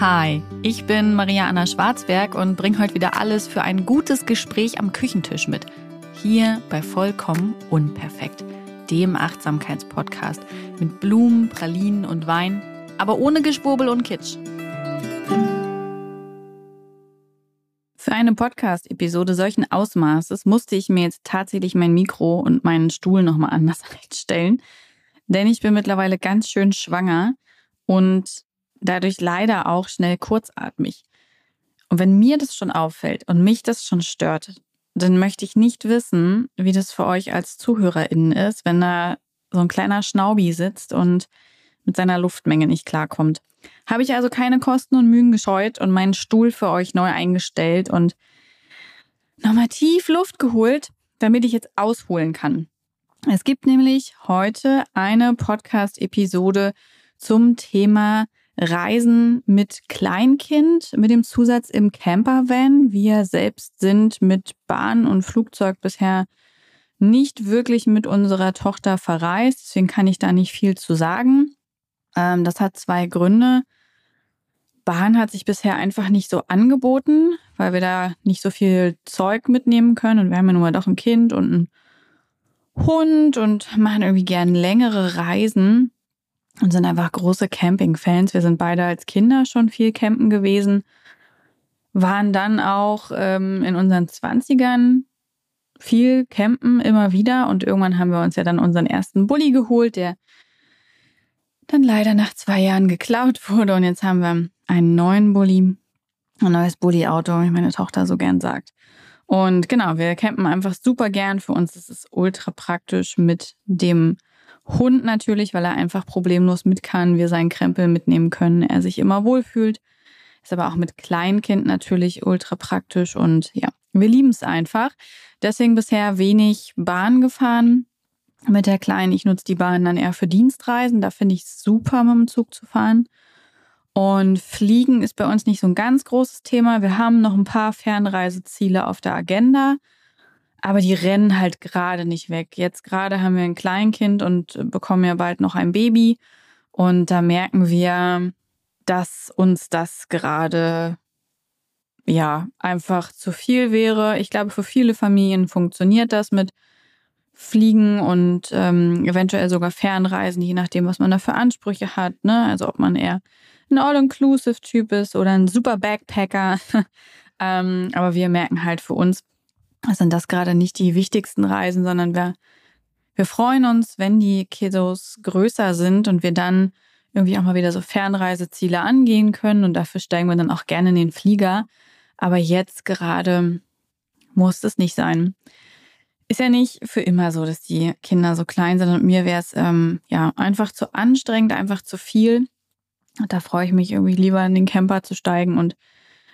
Hi, ich bin Maria Anna Schwarzberg und bringe heute wieder alles für ein gutes Gespräch am Küchentisch mit. Hier bei Vollkommen Unperfekt, dem Achtsamkeitspodcast mit Blumen, Pralinen und Wein, aber ohne Geschwurbel und Kitsch. Für eine Podcast-Episode solchen Ausmaßes musste ich mir jetzt tatsächlich mein Mikro und meinen Stuhl nochmal anders einstellen, denn ich bin mittlerweile ganz schön schwanger und dadurch leider auch schnell kurzatmig. Und wenn mir das schon auffällt und mich das schon stört, dann möchte ich nicht wissen, wie das für euch als ZuhörerInnen ist, wenn da so ein kleiner Schnaubi sitzt und mit seiner Luftmenge nicht klarkommt. Habe ich also keine Kosten und Mühen gescheut und meinen Stuhl für euch neu eingestellt und nochmal tief Luft geholt, damit ich jetzt ausholen kann. Es gibt nämlich heute eine Podcast-Episode zum Thema Reisen mit Kleinkind mit dem Zusatz im Campervan. Wir selbst sind mit Bahn und Flugzeug bisher nicht wirklich mit unserer Tochter verreist. Deswegen kann ich da nicht viel zu sagen. Ähm, das hat zwei Gründe. Bahn hat sich bisher einfach nicht so angeboten, weil wir da nicht so viel Zeug mitnehmen können. Und wir haben ja nun mal doch ein Kind und einen Hund und machen irgendwie gern längere Reisen und sind einfach große Camping-Fans. Wir sind beide als Kinder schon viel campen gewesen, waren dann auch ähm, in unseren Zwanzigern viel campen immer wieder und irgendwann haben wir uns ja dann unseren ersten Bulli geholt, der dann leider nach zwei Jahren geklaut wurde und jetzt haben wir einen neuen Bulli, ein neues Bulli-Auto, wie meine Tochter so gern sagt. Und genau, wir campen einfach super gern. Für uns ist es ultra praktisch mit dem Hund natürlich, weil er einfach problemlos mit kann, wir seinen Krempel mitnehmen können, er sich immer wohlfühlt. Ist aber auch mit Kleinkind natürlich ultra praktisch und ja, wir lieben es einfach. Deswegen bisher wenig Bahn gefahren mit der Kleinen. Ich nutze die Bahn dann eher für Dienstreisen. Da finde ich es super, mit dem Zug zu fahren. Und Fliegen ist bei uns nicht so ein ganz großes Thema. Wir haben noch ein paar Fernreiseziele auf der Agenda. Aber die rennen halt gerade nicht weg. Jetzt gerade haben wir ein Kleinkind und bekommen ja bald noch ein Baby. Und da merken wir, dass uns das gerade ja einfach zu viel wäre. Ich glaube, für viele Familien funktioniert das mit Fliegen und ähm, eventuell sogar Fernreisen, je nachdem, was man da für Ansprüche hat. Ne? Also ob man eher ein All-Inclusive-Typ ist oder ein super Backpacker. ähm, aber wir merken halt für uns, sind das gerade nicht die wichtigsten Reisen, sondern wir, wir freuen uns, wenn die Kiddos größer sind und wir dann irgendwie auch mal wieder so Fernreiseziele angehen können und dafür steigen wir dann auch gerne in den Flieger. Aber jetzt gerade muss es nicht sein. Ist ja nicht für immer so, dass die Kinder so klein sind und mir wäre es ähm, ja einfach zu anstrengend, einfach zu viel. Und da freue ich mich irgendwie lieber in den Camper zu steigen und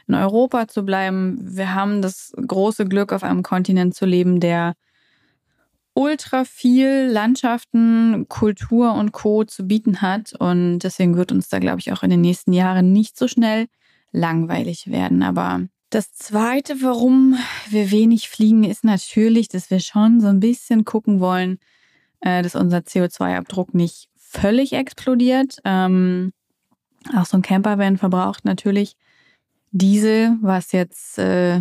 in Europa zu bleiben. Wir haben das große Glück, auf einem Kontinent zu leben, der ultra viel Landschaften, Kultur und Co. zu bieten hat. Und deswegen wird uns da, glaube ich, auch in den nächsten Jahren nicht so schnell langweilig werden. Aber das Zweite, warum wir wenig fliegen, ist natürlich, dass wir schon so ein bisschen gucken wollen, äh, dass unser CO2-Abdruck nicht völlig explodiert. Ähm, auch so ein Campervan verbraucht natürlich Diesel, was jetzt äh,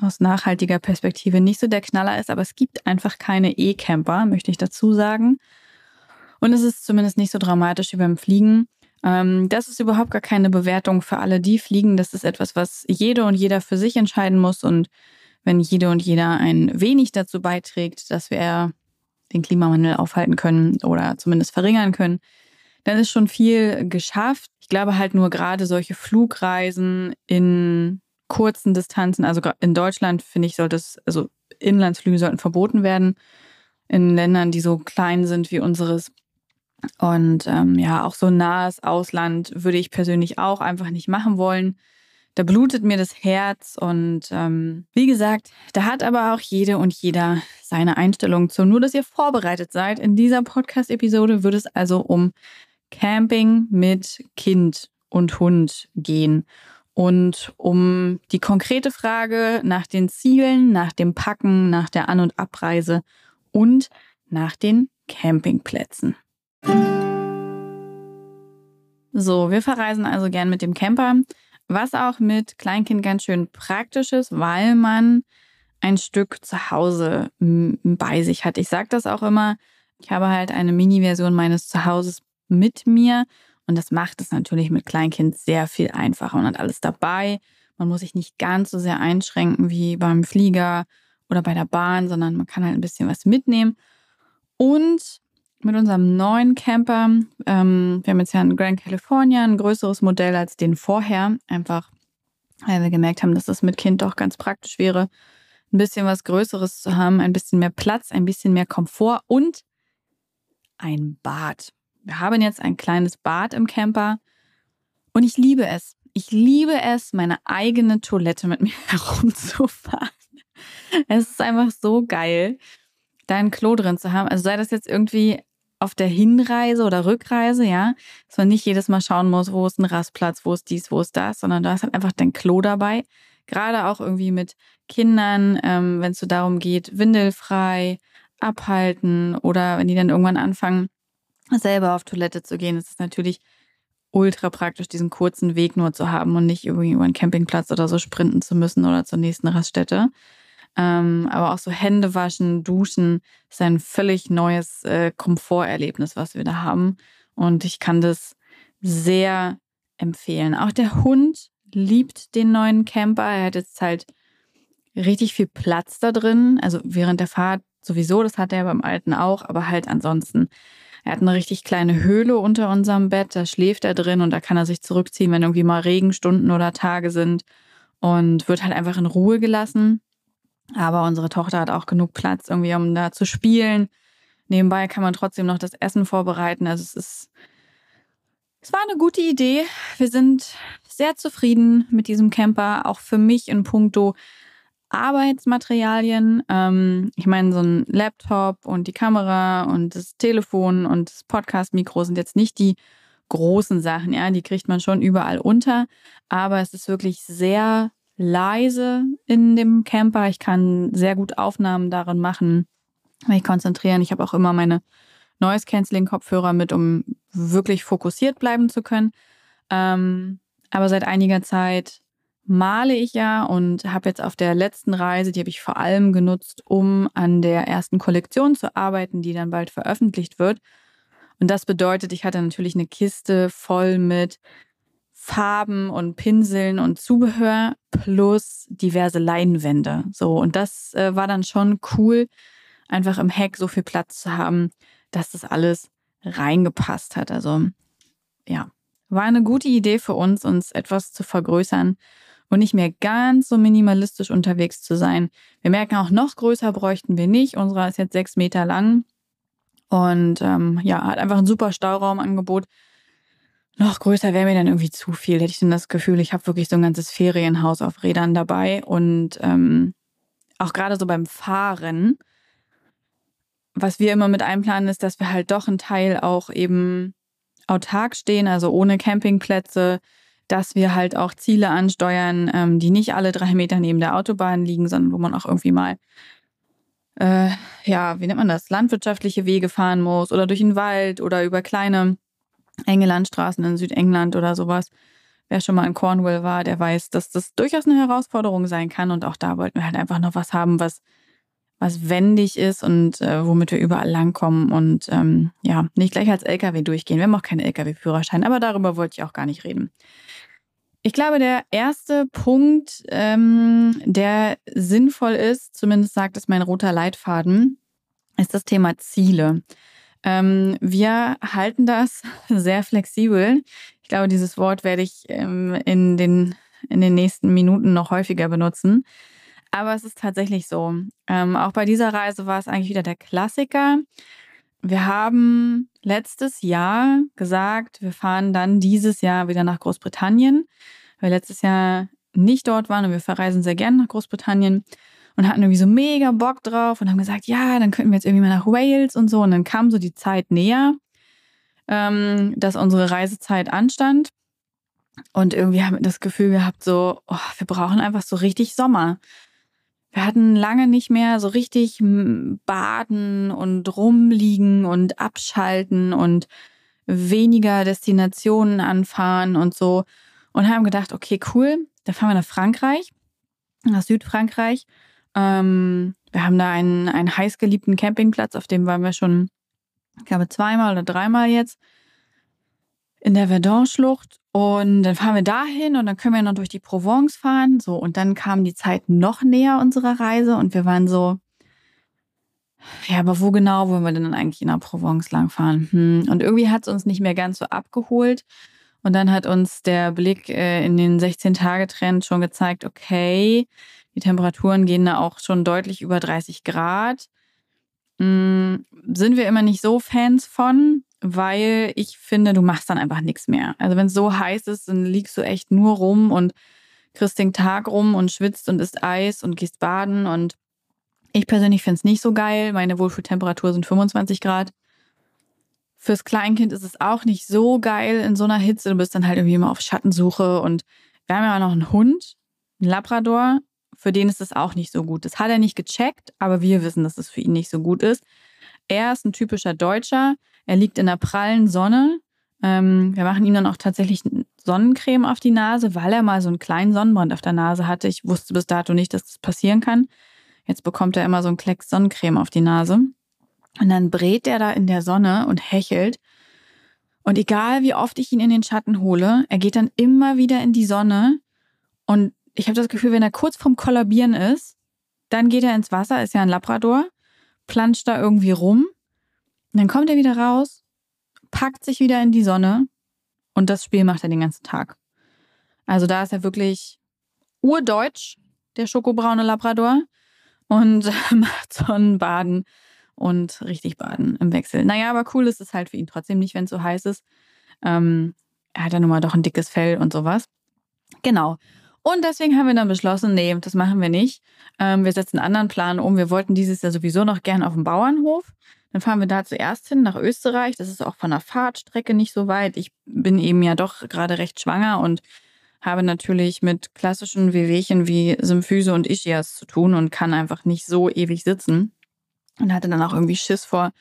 aus nachhaltiger Perspektive nicht so der Knaller ist, aber es gibt einfach keine E-Camper, möchte ich dazu sagen. Und es ist zumindest nicht so dramatisch wie beim Fliegen. Ähm, das ist überhaupt gar keine Bewertung für alle, die fliegen. Das ist etwas, was jede und jeder für sich entscheiden muss. Und wenn jede und jeder ein wenig dazu beiträgt, dass wir den Klimawandel aufhalten können oder zumindest verringern können, dann ist schon viel geschafft. Ich glaube halt nur gerade solche Flugreisen in kurzen Distanzen, also in Deutschland finde ich, sollte es, also Inlandsflüge sollten verboten werden in Ländern, die so klein sind wie unseres. Und ähm, ja, auch so nahes Ausland würde ich persönlich auch einfach nicht machen wollen. Da blutet mir das Herz und ähm, wie gesagt, da hat aber auch jede und jeder seine Einstellung zu. Nur, dass ihr vorbereitet seid. In dieser Podcast-Episode wird es also um Camping mit Kind und Hund gehen. Und um die konkrete Frage nach den Zielen, nach dem Packen, nach der An- und Abreise und nach den Campingplätzen. So, wir verreisen also gern mit dem Camper, was auch mit Kleinkind ganz schön praktisch ist, weil man ein Stück zu Hause bei sich hat. Ich sage das auch immer, ich habe halt eine Mini-Version meines Zuhauses mit mir und das macht es natürlich mit Kleinkind sehr viel einfacher. Man hat alles dabei. Man muss sich nicht ganz so sehr einschränken wie beim Flieger oder bei der Bahn, sondern man kann halt ein bisschen was mitnehmen. Und mit unserem neuen Camper, ähm, wir haben jetzt ja einen Grand California, ein größeres Modell als den vorher, einfach weil wir gemerkt haben, dass das mit Kind doch ganz praktisch wäre, ein bisschen was Größeres zu haben, ein bisschen mehr Platz, ein bisschen mehr Komfort und ein Bad. Wir haben jetzt ein kleines Bad im Camper und ich liebe es. Ich liebe es, meine eigene Toilette mit mir herumzufahren. Es ist einfach so geil, da ein Klo drin zu haben. Also sei das jetzt irgendwie auf der Hinreise oder Rückreise, ja, dass man nicht jedes Mal schauen muss, wo ist ein Rastplatz, wo ist dies, wo ist das, sondern du hast halt einfach dein Klo dabei. Gerade auch irgendwie mit Kindern, ähm, wenn es so darum geht, windelfrei abhalten oder wenn die dann irgendwann anfangen, selber auf Toilette zu gehen, ist es natürlich ultra praktisch, diesen kurzen Weg nur zu haben und nicht irgendwie über einen Campingplatz oder so sprinten zu müssen oder zur nächsten Raststätte. Ähm, aber auch so Hände waschen, duschen ist ein völlig neues äh, Komforterlebnis, was wir da haben. Und ich kann das sehr empfehlen. Auch der Hund liebt den neuen Camper. Er hat jetzt halt richtig viel Platz da drin. Also während der Fahrt sowieso, das hat er beim alten auch, aber halt ansonsten. Er hat eine richtig kleine Höhle unter unserem Bett, da schläft er drin und da kann er sich zurückziehen, wenn irgendwie mal Regenstunden oder Tage sind und wird halt einfach in Ruhe gelassen. Aber unsere Tochter hat auch genug Platz, irgendwie, um da zu spielen. Nebenbei kann man trotzdem noch das Essen vorbereiten. Also es ist, es war eine gute Idee. Wir sind sehr zufrieden mit diesem Camper. Auch für mich in puncto Arbeitsmaterialien. Ähm, ich meine, so ein Laptop und die Kamera und das Telefon und das Podcast-Mikro sind jetzt nicht die großen Sachen, ja, die kriegt man schon überall unter. Aber es ist wirklich sehr leise in dem Camper. Ich kann sehr gut Aufnahmen darin machen, mich konzentrieren. Ich habe auch immer meine Noise Canceling Kopfhörer mit, um wirklich fokussiert bleiben zu können. Ähm, aber seit einiger Zeit male ich ja und habe jetzt auf der letzten Reise, die habe ich vor allem genutzt, um an der ersten Kollektion zu arbeiten, die dann bald veröffentlicht wird. Und das bedeutet, ich hatte natürlich eine Kiste voll mit Farben und Pinseln und Zubehör plus diverse Leinwände. So, und das äh, war dann schon cool, einfach im Heck so viel Platz zu haben, dass das alles reingepasst hat. Also, ja, war eine gute Idee für uns, uns etwas zu vergrößern und nicht mehr ganz so minimalistisch unterwegs zu sein. Wir merken auch, noch größer bräuchten wir nicht. Unserer ist jetzt sechs Meter lang und ähm, ja, hat einfach ein super Stauraumangebot noch größer wäre mir dann irgendwie zu viel. Hätte ich dann das Gefühl, ich habe wirklich so ein ganzes Ferienhaus auf Rädern dabei. Und ähm, auch gerade so beim Fahren, was wir immer mit einplanen, ist, dass wir halt doch ein Teil auch eben autark stehen, also ohne Campingplätze, dass wir halt auch Ziele ansteuern, ähm, die nicht alle drei Meter neben der Autobahn liegen, sondern wo man auch irgendwie mal, äh, ja, wie nennt man das, landwirtschaftliche Wege fahren muss oder durch den Wald oder über kleine enge Landstraßen in Südengland oder sowas. Wer schon mal in Cornwall war, der weiß, dass das durchaus eine Herausforderung sein kann. Und auch da wollten wir halt einfach noch was haben, was, was wendig ist und äh, womit wir überall langkommen und ähm, ja, nicht gleich als LKW durchgehen. Wir haben auch keinen LKW-Führerschein, aber darüber wollte ich auch gar nicht reden. Ich glaube, der erste Punkt, ähm, der sinnvoll ist, zumindest sagt es mein roter Leitfaden, ist das Thema Ziele. Ähm, wir halten das sehr flexibel. Ich glaube, dieses Wort werde ich ähm, in, den, in den nächsten Minuten noch häufiger benutzen. Aber es ist tatsächlich so. Ähm, auch bei dieser Reise war es eigentlich wieder der Klassiker. Wir haben letztes Jahr gesagt, wir fahren dann dieses Jahr wieder nach Großbritannien, weil wir letztes Jahr nicht dort waren und wir verreisen sehr gerne nach Großbritannien und hatten irgendwie so mega Bock drauf und haben gesagt, ja, dann könnten wir jetzt irgendwie mal nach Wales und so. Und dann kam so die Zeit näher, ähm, dass unsere Reisezeit anstand. Und irgendwie haben wir das Gefühl gehabt, so, oh, wir brauchen einfach so richtig Sommer. Wir hatten lange nicht mehr so richtig baden und rumliegen und abschalten und weniger Destinationen anfahren und so. Und haben gedacht, okay, cool, da fahren wir nach Frankreich, nach Südfrankreich. Ähm, wir haben da einen, einen heißgeliebten Campingplatz, auf dem waren wir schon, ich glaube, zweimal oder dreimal jetzt in der Verdun-Schlucht. Und dann fahren wir dahin und dann können wir noch durch die Provence fahren. So, und dann kam die Zeit noch näher unserer Reise und wir waren so, ja, aber wo genau wollen wir denn eigentlich in der Provence langfahren? Hm. Und irgendwie hat es uns nicht mehr ganz so abgeholt. Und dann hat uns der Blick äh, in den 16-Tage-Trend schon gezeigt, okay, die Temperaturen gehen da auch schon deutlich über 30 Grad. Hm, sind wir immer nicht so Fans von, weil ich finde, du machst dann einfach nichts mehr. Also wenn es so heiß ist, dann liegst du echt nur rum und kriegst den Tag rum und schwitzt und isst Eis und gehst baden und ich persönlich finde es nicht so geil. Meine Wohlfühltemperatur sind 25 Grad. Fürs Kleinkind ist es auch nicht so geil in so einer Hitze. Du bist dann halt irgendwie immer auf Schattensuche. Und wir haben ja auch noch einen Hund, einen Labrador. Für den ist es auch nicht so gut. Das hat er nicht gecheckt, aber wir wissen, dass es für ihn nicht so gut ist. Er ist ein typischer Deutscher. Er liegt in der prallen Sonne. Ähm, wir machen ihm dann auch tatsächlich Sonnencreme auf die Nase, weil er mal so einen kleinen Sonnenbrand auf der Nase hatte. Ich wusste bis dato nicht, dass das passieren kann. Jetzt bekommt er immer so einen Klecks Sonnencreme auf die Nase. Und dann brät er da in der Sonne und hechelt. Und egal wie oft ich ihn in den Schatten hole, er geht dann immer wieder in die Sonne. Und ich habe das Gefühl, wenn er kurz vorm Kollabieren ist, dann geht er ins Wasser, ist ja ein Labrador, planscht da irgendwie rum. Und dann kommt er wieder raus, packt sich wieder in die Sonne und das Spiel macht er den ganzen Tag. Also da ist er wirklich urdeutsch, der schokobraune Labrador und macht Sonnenbaden und richtig baden im Wechsel. Naja, aber cool ist es halt für ihn trotzdem nicht, wenn es so heiß ist. Ähm, er hat ja nun mal doch ein dickes Fell und sowas. Genau. Und deswegen haben wir dann beschlossen, nee, das machen wir nicht. Ähm, wir setzen einen anderen Plan um. Wir wollten dieses Jahr sowieso noch gern auf dem Bauernhof. Dann fahren wir da zuerst hin nach Österreich. Das ist auch von der Fahrtstrecke nicht so weit. Ich bin eben ja doch gerade recht schwanger und habe natürlich mit klassischen Wehwehchen wie Symphyse und Ischias zu tun und kann einfach nicht so ewig sitzen. Und hatte dann auch irgendwie Schiss vor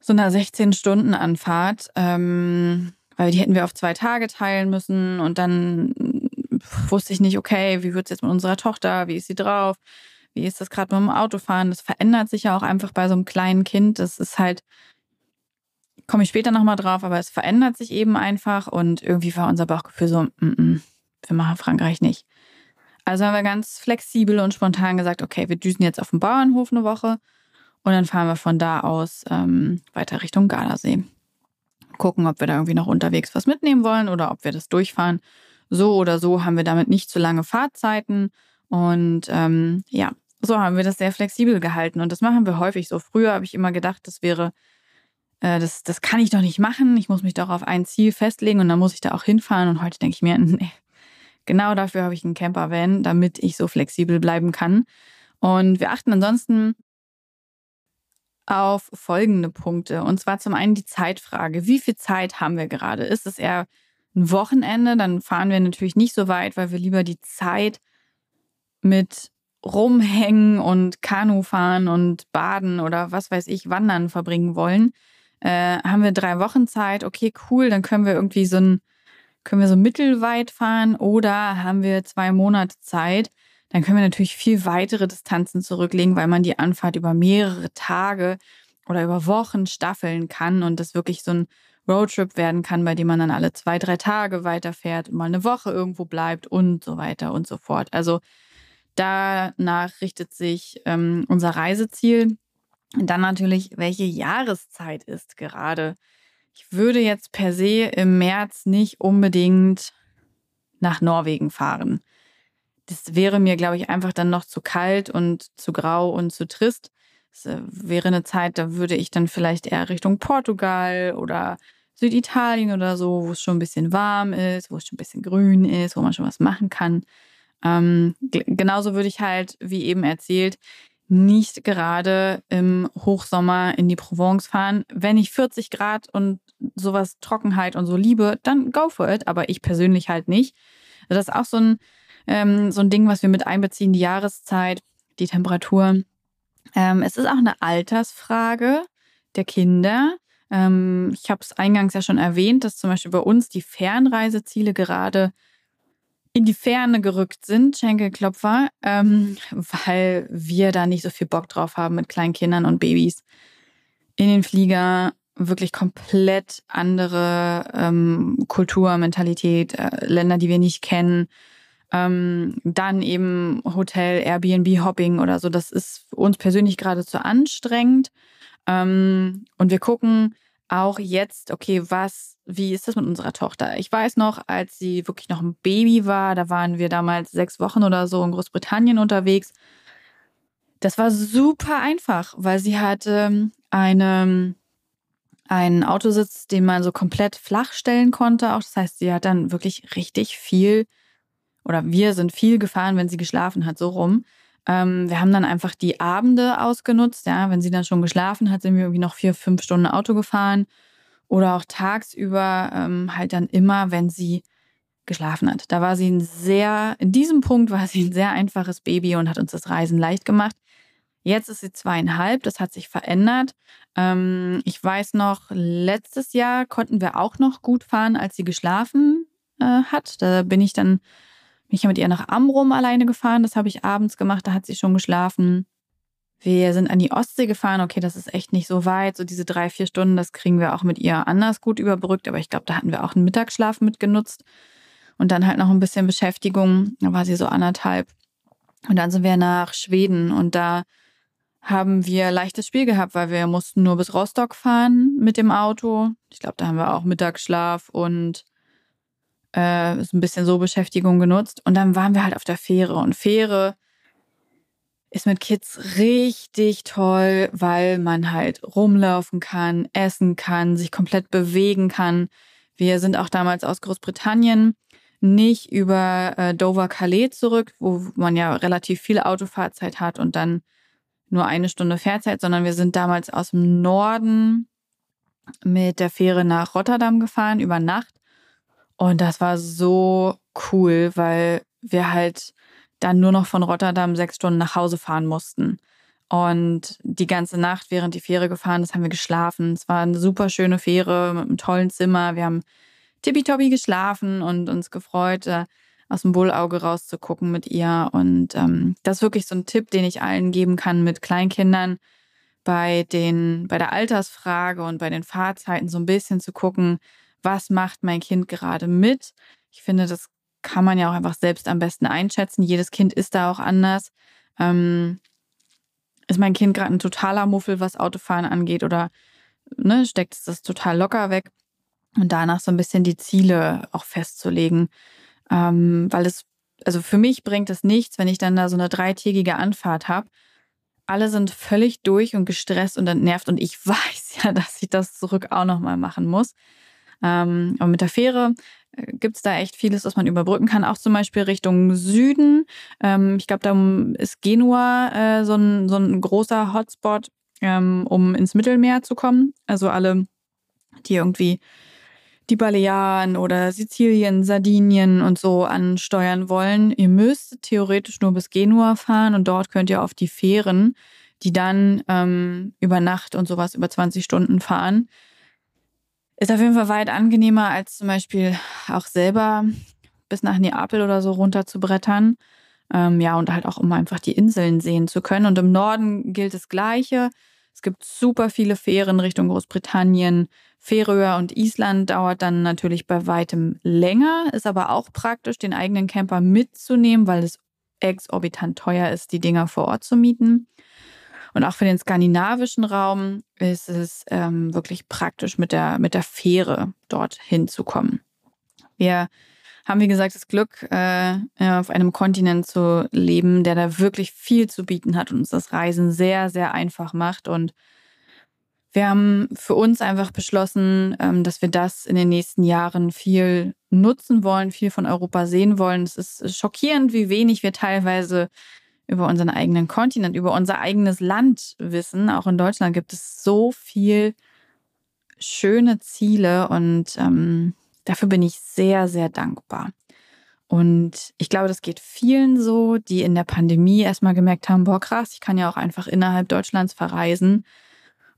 so einer 16-Stunden-Anfahrt, ähm, weil die hätten wir auf zwei Tage teilen müssen. Und dann wusste ich nicht, okay, wie wird es jetzt mit unserer Tochter? Wie ist sie drauf? Wie ist das gerade mit dem Autofahren? Das verändert sich ja auch einfach bei so einem kleinen Kind. Das ist halt komme ich später nochmal drauf, aber es verändert sich eben einfach und irgendwie war unser Bauchgefühl so, mm -mm, wir machen Frankreich nicht. Also haben wir ganz flexibel und spontan gesagt, okay, wir düsen jetzt auf dem Bauernhof eine Woche und dann fahren wir von da aus ähm, weiter Richtung Gardasee. Gucken, ob wir da irgendwie noch unterwegs was mitnehmen wollen oder ob wir das durchfahren. So oder so haben wir damit nicht zu lange Fahrzeiten und ähm, ja, so haben wir das sehr flexibel gehalten und das machen wir häufig so. Früher habe ich immer gedacht, das wäre äh, das, das kann ich doch nicht machen. Ich muss mich doch auf ein Ziel festlegen und dann muss ich da auch hinfahren. Und heute denke ich mir, nee, genau dafür habe ich einen Campervan, damit ich so flexibel bleiben kann. Und wir achten ansonsten auf folgende Punkte. Und zwar zum einen die Zeitfrage. Wie viel Zeit haben wir gerade? Ist es eher ein Wochenende? Dann fahren wir natürlich nicht so weit, weil wir lieber die Zeit mit rumhängen und Kanu fahren und baden oder was weiß ich, wandern verbringen wollen äh, haben wir drei Wochen Zeit, okay, cool, dann können wir irgendwie so ein, können wir so mittelweit fahren oder haben wir zwei Monate Zeit, dann können wir natürlich viel weitere Distanzen zurücklegen, weil man die Anfahrt über mehrere Tage oder über Wochen staffeln kann und das wirklich so ein Roadtrip werden kann, bei dem man dann alle zwei, drei Tage weiterfährt und mal eine Woche irgendwo bleibt und so weiter und so fort. Also danach richtet sich ähm, unser Reiseziel. Dann natürlich, welche Jahreszeit ist gerade. Ich würde jetzt per se im März nicht unbedingt nach Norwegen fahren. Das wäre mir, glaube ich, einfach dann noch zu kalt und zu grau und zu trist. Es äh, wäre eine Zeit, da würde ich dann vielleicht eher Richtung Portugal oder Süditalien oder so, wo es schon ein bisschen warm ist, wo es schon ein bisschen grün ist, wo man schon was machen kann. Ähm, genauso würde ich halt, wie eben erzählt, nicht gerade im Hochsommer in die Provence fahren. Wenn ich 40 Grad und sowas Trockenheit und so liebe, dann go for it. Aber ich persönlich halt nicht. Das ist auch so ein, ähm, so ein Ding, was wir mit einbeziehen, die Jahreszeit, die Temperatur. Ähm, es ist auch eine Altersfrage der Kinder. Ähm, ich habe es eingangs ja schon erwähnt, dass zum Beispiel bei uns die Fernreiseziele gerade in die Ferne gerückt sind, Schenkelklopfer, ähm, weil wir da nicht so viel Bock drauf haben mit kleinen Kindern und Babys. In den Flieger wirklich komplett andere ähm, Kultur, Mentalität, äh, Länder, die wir nicht kennen. Ähm, dann eben Hotel, Airbnb, Hopping oder so. Das ist uns persönlich gerade zu anstrengend. Ähm, und wir gucken auch jetzt, okay, was, wie ist das mit unserer Tochter? Ich weiß noch, als sie wirklich noch ein Baby war, da waren wir damals sechs Wochen oder so in Großbritannien unterwegs. Das war super einfach, weil sie hatte eine, einen Autositz, den man so komplett flach stellen konnte. Auch das heißt, sie hat dann wirklich richtig viel oder wir sind viel gefahren, wenn sie geschlafen hat, so rum. Ähm, wir haben dann einfach die Abende ausgenutzt. Ja, wenn sie dann schon geschlafen hat, sind wir irgendwie noch vier, fünf Stunden Auto gefahren. Oder auch tagsüber ähm, halt dann immer, wenn sie geschlafen hat. Da war sie ein sehr, in diesem Punkt war sie ein sehr einfaches Baby und hat uns das Reisen leicht gemacht. Jetzt ist sie zweieinhalb, das hat sich verändert. Ähm, ich weiß noch, letztes Jahr konnten wir auch noch gut fahren, als sie geschlafen äh, hat. Da bin ich dann bin ich mit ihr nach Amrum alleine gefahren. Das habe ich abends gemacht. Da hat sie schon geschlafen. Wir sind an die Ostsee gefahren. Okay, das ist echt nicht so weit. So diese drei, vier Stunden, das kriegen wir auch mit ihr anders gut überbrückt. Aber ich glaube, da hatten wir auch einen Mittagsschlaf mitgenutzt. Und dann halt noch ein bisschen Beschäftigung. Da war sie so anderthalb. Und dann sind wir nach Schweden und da haben wir leichtes Spiel gehabt, weil wir mussten nur bis Rostock fahren mit dem Auto. Ich glaube, da haben wir auch Mittagsschlaf und äh, so ein bisschen so Beschäftigung genutzt. Und dann waren wir halt auf der Fähre. Und Fähre ist mit Kids richtig toll, weil man halt rumlaufen kann, essen kann, sich komplett bewegen kann. Wir sind auch damals aus Großbritannien nicht über äh, Dover Calais zurück, wo man ja relativ viel Autofahrzeit hat und dann nur eine Stunde Fährzeit, sondern wir sind damals aus dem Norden mit der Fähre nach Rotterdam gefahren über Nacht und das war so cool, weil wir halt dann nur noch von Rotterdam sechs Stunden nach Hause fahren mussten. Und die ganze Nacht, während die Fähre gefahren ist, haben wir geschlafen. Es war eine super schöne Fähre mit einem tollen Zimmer. Wir haben tippitoppi geschlafen und uns gefreut, aus dem Bullauge rauszugucken mit ihr. Und ähm, das ist wirklich so ein Tipp, den ich allen geben kann mit Kleinkindern bei den, bei der Altersfrage und bei den Fahrzeiten so ein bisschen zu gucken, was macht mein Kind gerade mit. Ich finde, das kann man ja auch einfach selbst am besten einschätzen. Jedes Kind ist da auch anders. Ähm, ist mein Kind gerade ein totaler Muffel, was Autofahren angeht, oder ne, steckt es das total locker weg? Und danach so ein bisschen die Ziele auch festzulegen. Ähm, weil es, also für mich bringt es nichts, wenn ich dann da so eine dreitägige Anfahrt habe. Alle sind völlig durch und gestresst und entnervt und ich weiß ja, dass ich das zurück auch nochmal machen muss. Ähm, aber mit der Fähre äh, gibt es da echt vieles, was man überbrücken kann, auch zum Beispiel Richtung Süden. Ähm, ich glaube, da ist Genua äh, so, ein, so ein großer Hotspot, ähm, um ins Mittelmeer zu kommen. Also alle, die irgendwie die Balearen oder Sizilien, Sardinien und so ansteuern wollen. Ihr müsst theoretisch nur bis Genua fahren und dort könnt ihr auf die Fähren, die dann ähm, über Nacht und sowas über 20 Stunden fahren. Ist auf jeden Fall weit angenehmer, als zum Beispiel auch selber bis nach Neapel oder so runter zu brettern. Ähm, ja, und halt auch, um einfach die Inseln sehen zu können. Und im Norden gilt das Gleiche. Es gibt super viele Fähren Richtung Großbritannien. Färöer und Island dauert dann natürlich bei weitem länger, ist aber auch praktisch, den eigenen Camper mitzunehmen, weil es exorbitant teuer ist, die Dinger vor Ort zu mieten. Und auch für den skandinavischen Raum ist es ähm, wirklich praktisch, mit der, mit der Fähre dort hinzukommen. Wir haben, wie gesagt, das Glück, äh, auf einem Kontinent zu leben, der da wirklich viel zu bieten hat und uns das Reisen sehr, sehr einfach macht. Und wir haben für uns einfach beschlossen, ähm, dass wir das in den nächsten Jahren viel nutzen wollen, viel von Europa sehen wollen. Es ist schockierend, wie wenig wir teilweise über unseren eigenen Kontinent, über unser eigenes Land wissen. Auch in Deutschland gibt es so viel schöne Ziele und ähm, dafür bin ich sehr, sehr dankbar. Und ich glaube, das geht vielen so, die in der Pandemie erstmal gemerkt haben, boah, krass, ich kann ja auch einfach innerhalb Deutschlands verreisen.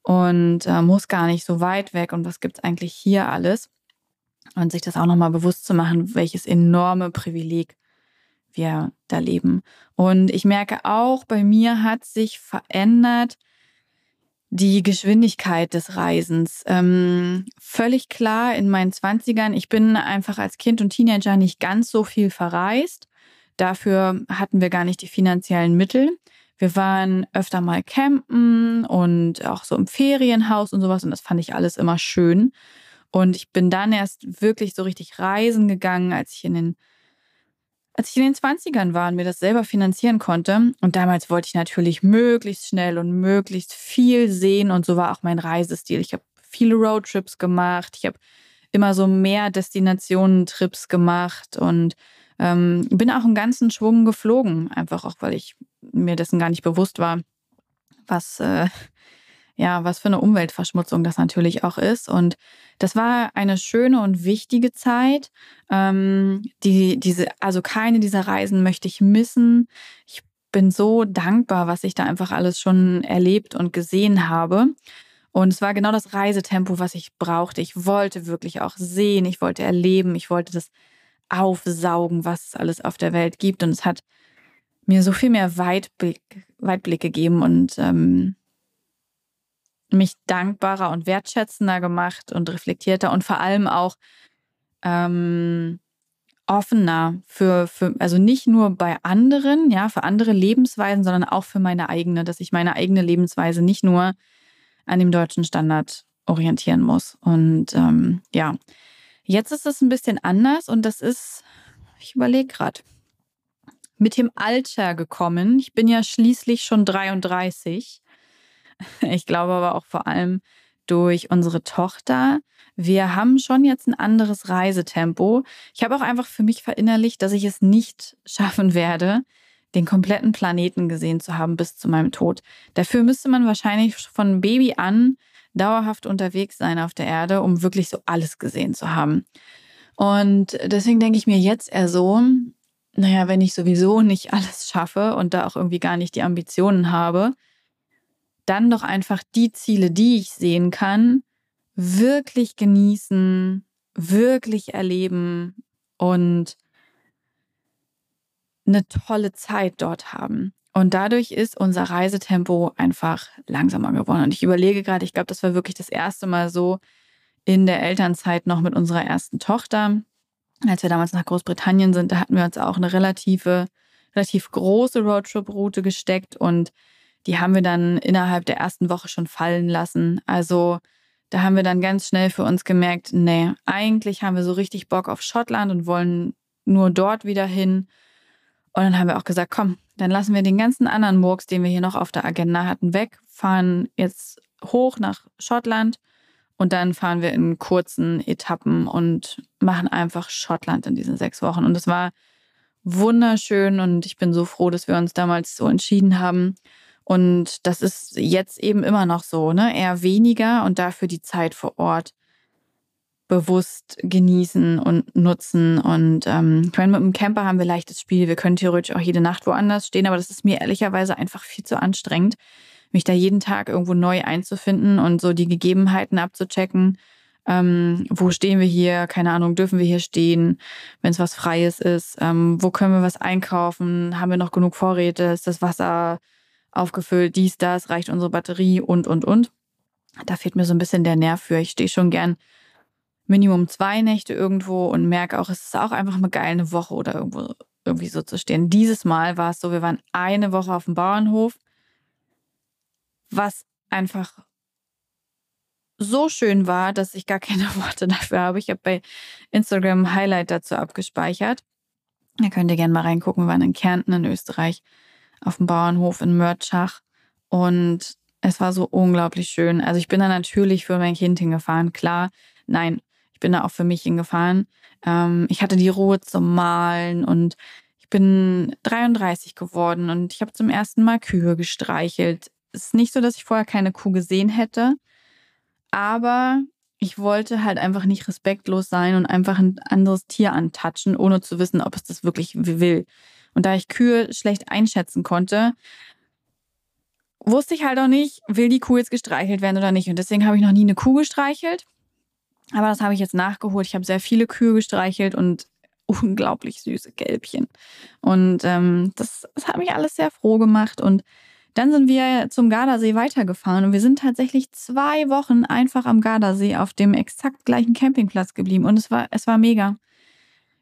und äh, muss gar nicht so weit weg und was gibt's eigentlich hier alles? Und sich das auch nochmal bewusst zu machen, welches enorme Privileg wir da leben. Und ich merke auch, bei mir hat sich verändert die Geschwindigkeit des Reisens. Ähm, völlig klar in meinen Zwanzigern, ich bin einfach als Kind und Teenager nicht ganz so viel verreist. Dafür hatten wir gar nicht die finanziellen Mittel. Wir waren öfter mal campen und auch so im Ferienhaus und sowas und das fand ich alles immer schön. Und ich bin dann erst wirklich so richtig reisen gegangen, als ich in den als ich in den 20ern war und mir das selber finanzieren konnte. Und damals wollte ich natürlich möglichst schnell und möglichst viel sehen. Und so war auch mein Reisestil. Ich habe viele Roadtrips gemacht. Ich habe immer so mehr Destinationen-Trips gemacht und ähm, bin auch einen ganzen Schwung geflogen. Einfach auch, weil ich mir dessen gar nicht bewusst war, was, äh, ja, was für eine Umweltverschmutzung das natürlich auch ist. Und das war eine schöne und wichtige Zeit. Ähm, die, diese, also keine dieser Reisen möchte ich missen. Ich bin so dankbar, was ich da einfach alles schon erlebt und gesehen habe. Und es war genau das Reisetempo, was ich brauchte. Ich wollte wirklich auch sehen, ich wollte erleben, ich wollte das aufsaugen, was es alles auf der Welt gibt. Und es hat mir so viel mehr Weitblick, Weitblick gegeben und ähm, mich dankbarer und wertschätzender gemacht und reflektierter und vor allem auch ähm, offener für, für, also nicht nur bei anderen, ja, für andere Lebensweisen, sondern auch für meine eigene, dass ich meine eigene Lebensweise nicht nur an dem deutschen Standard orientieren muss. Und ähm, ja, jetzt ist es ein bisschen anders und das ist, ich überlege gerade, mit dem Alter gekommen. Ich bin ja schließlich schon 33 Ich glaube aber auch vor allem durch unsere Tochter. Wir haben schon jetzt ein anderes Reisetempo. Ich habe auch einfach für mich verinnerlicht, dass ich es nicht schaffen werde, den kompletten Planeten gesehen zu haben bis zu meinem Tod. Dafür müsste man wahrscheinlich von Baby an dauerhaft unterwegs sein auf der Erde, um wirklich so alles gesehen zu haben. Und deswegen denke ich mir jetzt eher so, naja, wenn ich sowieso nicht alles schaffe und da auch irgendwie gar nicht die Ambitionen habe, dann doch einfach die Ziele, die ich sehen kann, wirklich genießen, wirklich erleben und eine tolle Zeit dort haben. Und dadurch ist unser Reisetempo einfach langsamer geworden. Und ich überlege gerade, ich glaube, das war wirklich das erste Mal so in der Elternzeit noch mit unserer ersten Tochter. Als wir damals nach Großbritannien sind, da hatten wir uns auch eine relative, relativ große Roadtrip-Route gesteckt und die haben wir dann innerhalb der ersten Woche schon fallen lassen. Also da haben wir dann ganz schnell für uns gemerkt, nee, eigentlich haben wir so richtig Bock auf Schottland und wollen nur dort wieder hin. Und dann haben wir auch gesagt, komm, dann lassen wir den ganzen anderen Murks, den wir hier noch auf der Agenda hatten, weg, fahren jetzt hoch nach Schottland und dann fahren wir in kurzen Etappen und machen einfach Schottland in diesen sechs Wochen. Und es war wunderschön und ich bin so froh, dass wir uns damals so entschieden haben. Und das ist jetzt eben immer noch so, ne? Eher weniger und dafür die Zeit vor Ort bewusst genießen und nutzen. Und ähm, ich meine, mit dem Camper haben wir leichtes Spiel. Wir können theoretisch auch jede Nacht woanders stehen, aber das ist mir ehrlicherweise einfach viel zu anstrengend, mich da jeden Tag irgendwo neu einzufinden und so die Gegebenheiten abzuchecken. Ähm, wo stehen wir hier? Keine Ahnung, dürfen wir hier stehen, wenn es was Freies ist? Ähm, wo können wir was einkaufen? Haben wir noch genug Vorräte? Ist das Wasser aufgefüllt, dies, das, reicht unsere Batterie und, und, und. Da fehlt mir so ein bisschen der Nerv für. Ich stehe schon gern Minimum zwei Nächte irgendwo und merke auch, es ist auch einfach mal geil, eine Woche oder irgendwo irgendwie so zu stehen. Dieses Mal war es so, wir waren eine Woche auf dem Bauernhof, was einfach so schön war, dass ich gar keine Worte dafür habe. Ich habe bei Instagram ein Highlight dazu abgespeichert. Da könnt ihr gerne mal reingucken. Wir waren in Kärnten in Österreich auf dem Bauernhof in Mörtschach. Und es war so unglaublich schön. Also ich bin da natürlich für mein Kind hingefahren, klar. Nein, ich bin da auch für mich hingefahren. Ähm, ich hatte die Ruhe zum Malen und ich bin 33 geworden und ich habe zum ersten Mal Kühe gestreichelt. Es ist nicht so, dass ich vorher keine Kuh gesehen hätte, aber ich wollte halt einfach nicht respektlos sein und einfach ein anderes Tier antatschen, ohne zu wissen, ob es das wirklich will. Und da ich Kühe schlecht einschätzen konnte, wusste ich halt auch nicht, will die Kuh jetzt gestreichelt werden oder nicht. Und deswegen habe ich noch nie eine Kuh gestreichelt. Aber das habe ich jetzt nachgeholt. Ich habe sehr viele Kühe gestreichelt und unglaublich süße Gelbchen. Und ähm, das, das hat mich alles sehr froh gemacht. Und dann sind wir zum Gardasee weitergefahren und wir sind tatsächlich zwei Wochen einfach am Gardasee auf dem exakt gleichen Campingplatz geblieben. Und es war, es war mega.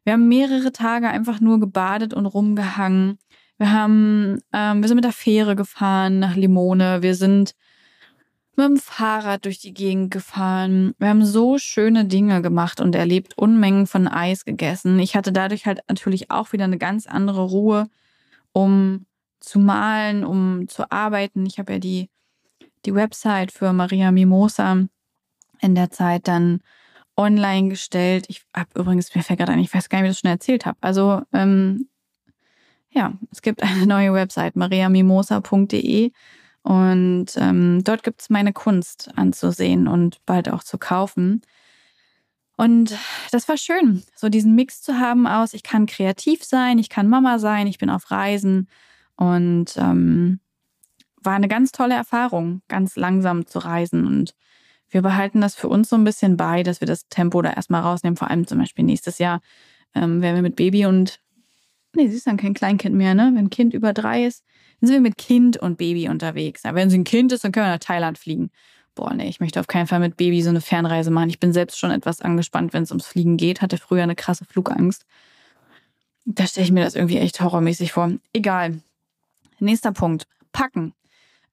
Wir haben mehrere Tage einfach nur gebadet und rumgehangen. Wir haben, ähm, wir sind mit der Fähre gefahren nach Limone. Wir sind mit dem Fahrrad durch die Gegend gefahren. Wir haben so schöne Dinge gemacht und erlebt, Unmengen von Eis gegessen. Ich hatte dadurch halt natürlich auch wieder eine ganz andere Ruhe, um zu malen, um zu arbeiten. Ich habe ja die, die Website für Maria Mimosa in der Zeit dann online gestellt. Ich habe übrigens, mir fällt gerade ein, ich weiß gar nicht, wie ich das schon erzählt habe. Also, ähm, ja, es gibt eine neue Website, mariamimosa.de. Und ähm, dort gibt es meine Kunst anzusehen und bald auch zu kaufen. Und das war schön, so diesen Mix zu haben aus, ich kann kreativ sein, ich kann Mama sein, ich bin auf Reisen und ähm, war eine ganz tolle Erfahrung, ganz langsam zu reisen. Und wir behalten das für uns so ein bisschen bei, dass wir das Tempo da erstmal rausnehmen. Vor allem zum Beispiel nächstes Jahr ähm, werden wir mit Baby und, nee, sie ist dann kein Kleinkind mehr, ne? Wenn ein Kind über drei ist, dann sind wir mit Kind und Baby unterwegs. Aber wenn sie ein Kind ist, dann können wir nach Thailand fliegen. Boah, nee, ich möchte auf keinen Fall mit Baby so eine Fernreise machen. Ich bin selbst schon etwas angespannt, wenn es ums Fliegen geht. Hatte früher eine krasse Flugangst. Da stelle ich mir das irgendwie echt horrormäßig vor. Egal. Nächster Punkt. Packen.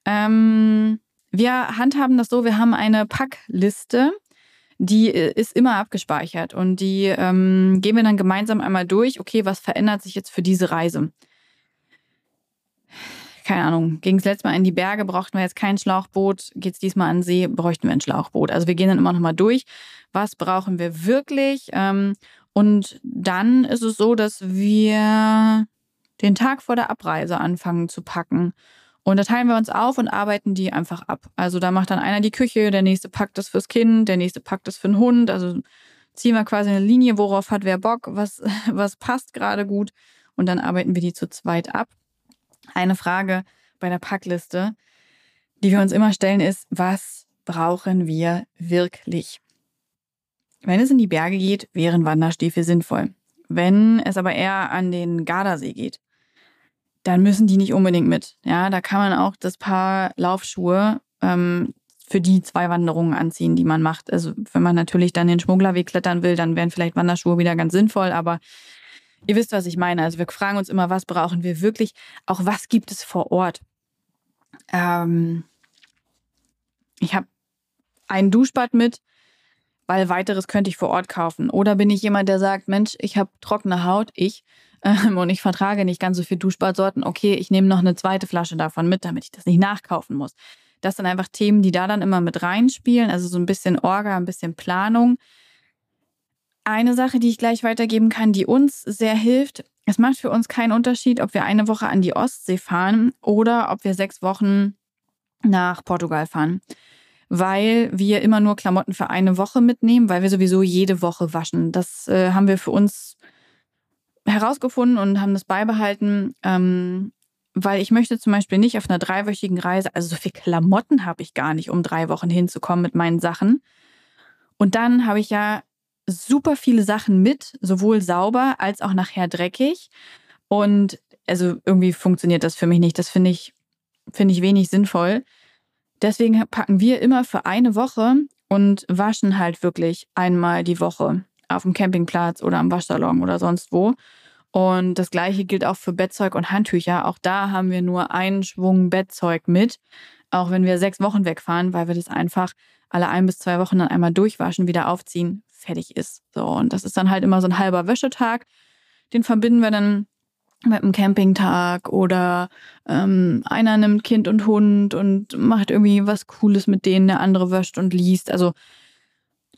Ähm, wir handhaben das so, wir haben eine Packliste, die äh, ist immer abgespeichert und die ähm, gehen wir dann gemeinsam einmal durch. Okay, was verändert sich jetzt für diese Reise? Keine Ahnung, ging es letztes Mal in die Berge, brauchten wir jetzt kein Schlauchboot, geht es diesmal an See, bräuchten wir ein Schlauchboot. Also wir gehen dann immer nochmal durch, was brauchen wir wirklich. Ähm, und dann ist es so, dass wir den Tag vor der Abreise anfangen zu packen. Und da teilen wir uns auf und arbeiten die einfach ab. Also da macht dann einer die Küche, der nächste packt das fürs Kind, der nächste packt das für den Hund. Also ziehen wir quasi eine Linie, worauf hat wer Bock, was, was passt gerade gut. Und dann arbeiten wir die zu zweit ab. Eine Frage bei der Packliste, die wir uns immer stellen, ist, was brauchen wir wirklich? Wenn es in die Berge geht, wären Wanderstiefel sinnvoll. Wenn es aber eher an den Gardasee geht, dann müssen die nicht unbedingt mit. Ja, da kann man auch das Paar Laufschuhe ähm, für die zwei Wanderungen anziehen, die man macht. Also wenn man natürlich dann den Schmugglerweg klettern will, dann wären vielleicht Wanderschuhe wieder ganz sinnvoll, aber ihr wisst, was ich meine. Also wir fragen uns immer, was brauchen wir wirklich? Auch was gibt es vor Ort? Ähm, ich habe ein Duschbad mit, weil weiteres könnte ich vor Ort kaufen. Oder bin ich jemand, der sagt, Mensch, ich habe trockene Haut, ich ähm, und ich vertrage nicht ganz so viel Duschbadsorten, okay, ich nehme noch eine zweite Flasche davon mit, damit ich das nicht nachkaufen muss. Das sind einfach Themen, die da dann immer mit reinspielen, also so ein bisschen Orga, ein bisschen Planung. Eine Sache, die ich gleich weitergeben kann, die uns sehr hilft, es macht für uns keinen Unterschied, ob wir eine Woche an die Ostsee fahren oder ob wir sechs Wochen nach Portugal fahren weil wir immer nur Klamotten für eine Woche mitnehmen, weil wir sowieso jede Woche waschen. Das äh, haben wir für uns herausgefunden und haben das beibehalten, ähm, weil ich möchte zum Beispiel nicht auf einer dreiwöchigen Reise, also so viel Klamotten habe ich gar nicht, um drei Wochen hinzukommen mit meinen Sachen. Und dann habe ich ja super viele Sachen mit, sowohl sauber als auch nachher dreckig. Und also irgendwie funktioniert das für mich nicht. Das finde ich, finde ich wenig sinnvoll. Deswegen packen wir immer für eine Woche und waschen halt wirklich einmal die Woche auf dem Campingplatz oder am Waschsalon oder sonst wo. Und das gleiche gilt auch für Bettzeug und Handtücher. Auch da haben wir nur einen Schwung Bettzeug mit, auch wenn wir sechs Wochen wegfahren, weil wir das einfach alle ein bis zwei Wochen dann einmal durchwaschen, wieder aufziehen, fertig ist. So, und das ist dann halt immer so ein halber Wäschetag. Den verbinden wir dann mit einem Campingtag oder ähm, einer nimmt Kind und Hund und macht irgendwie was Cooles mit denen, der andere wäscht und liest. Also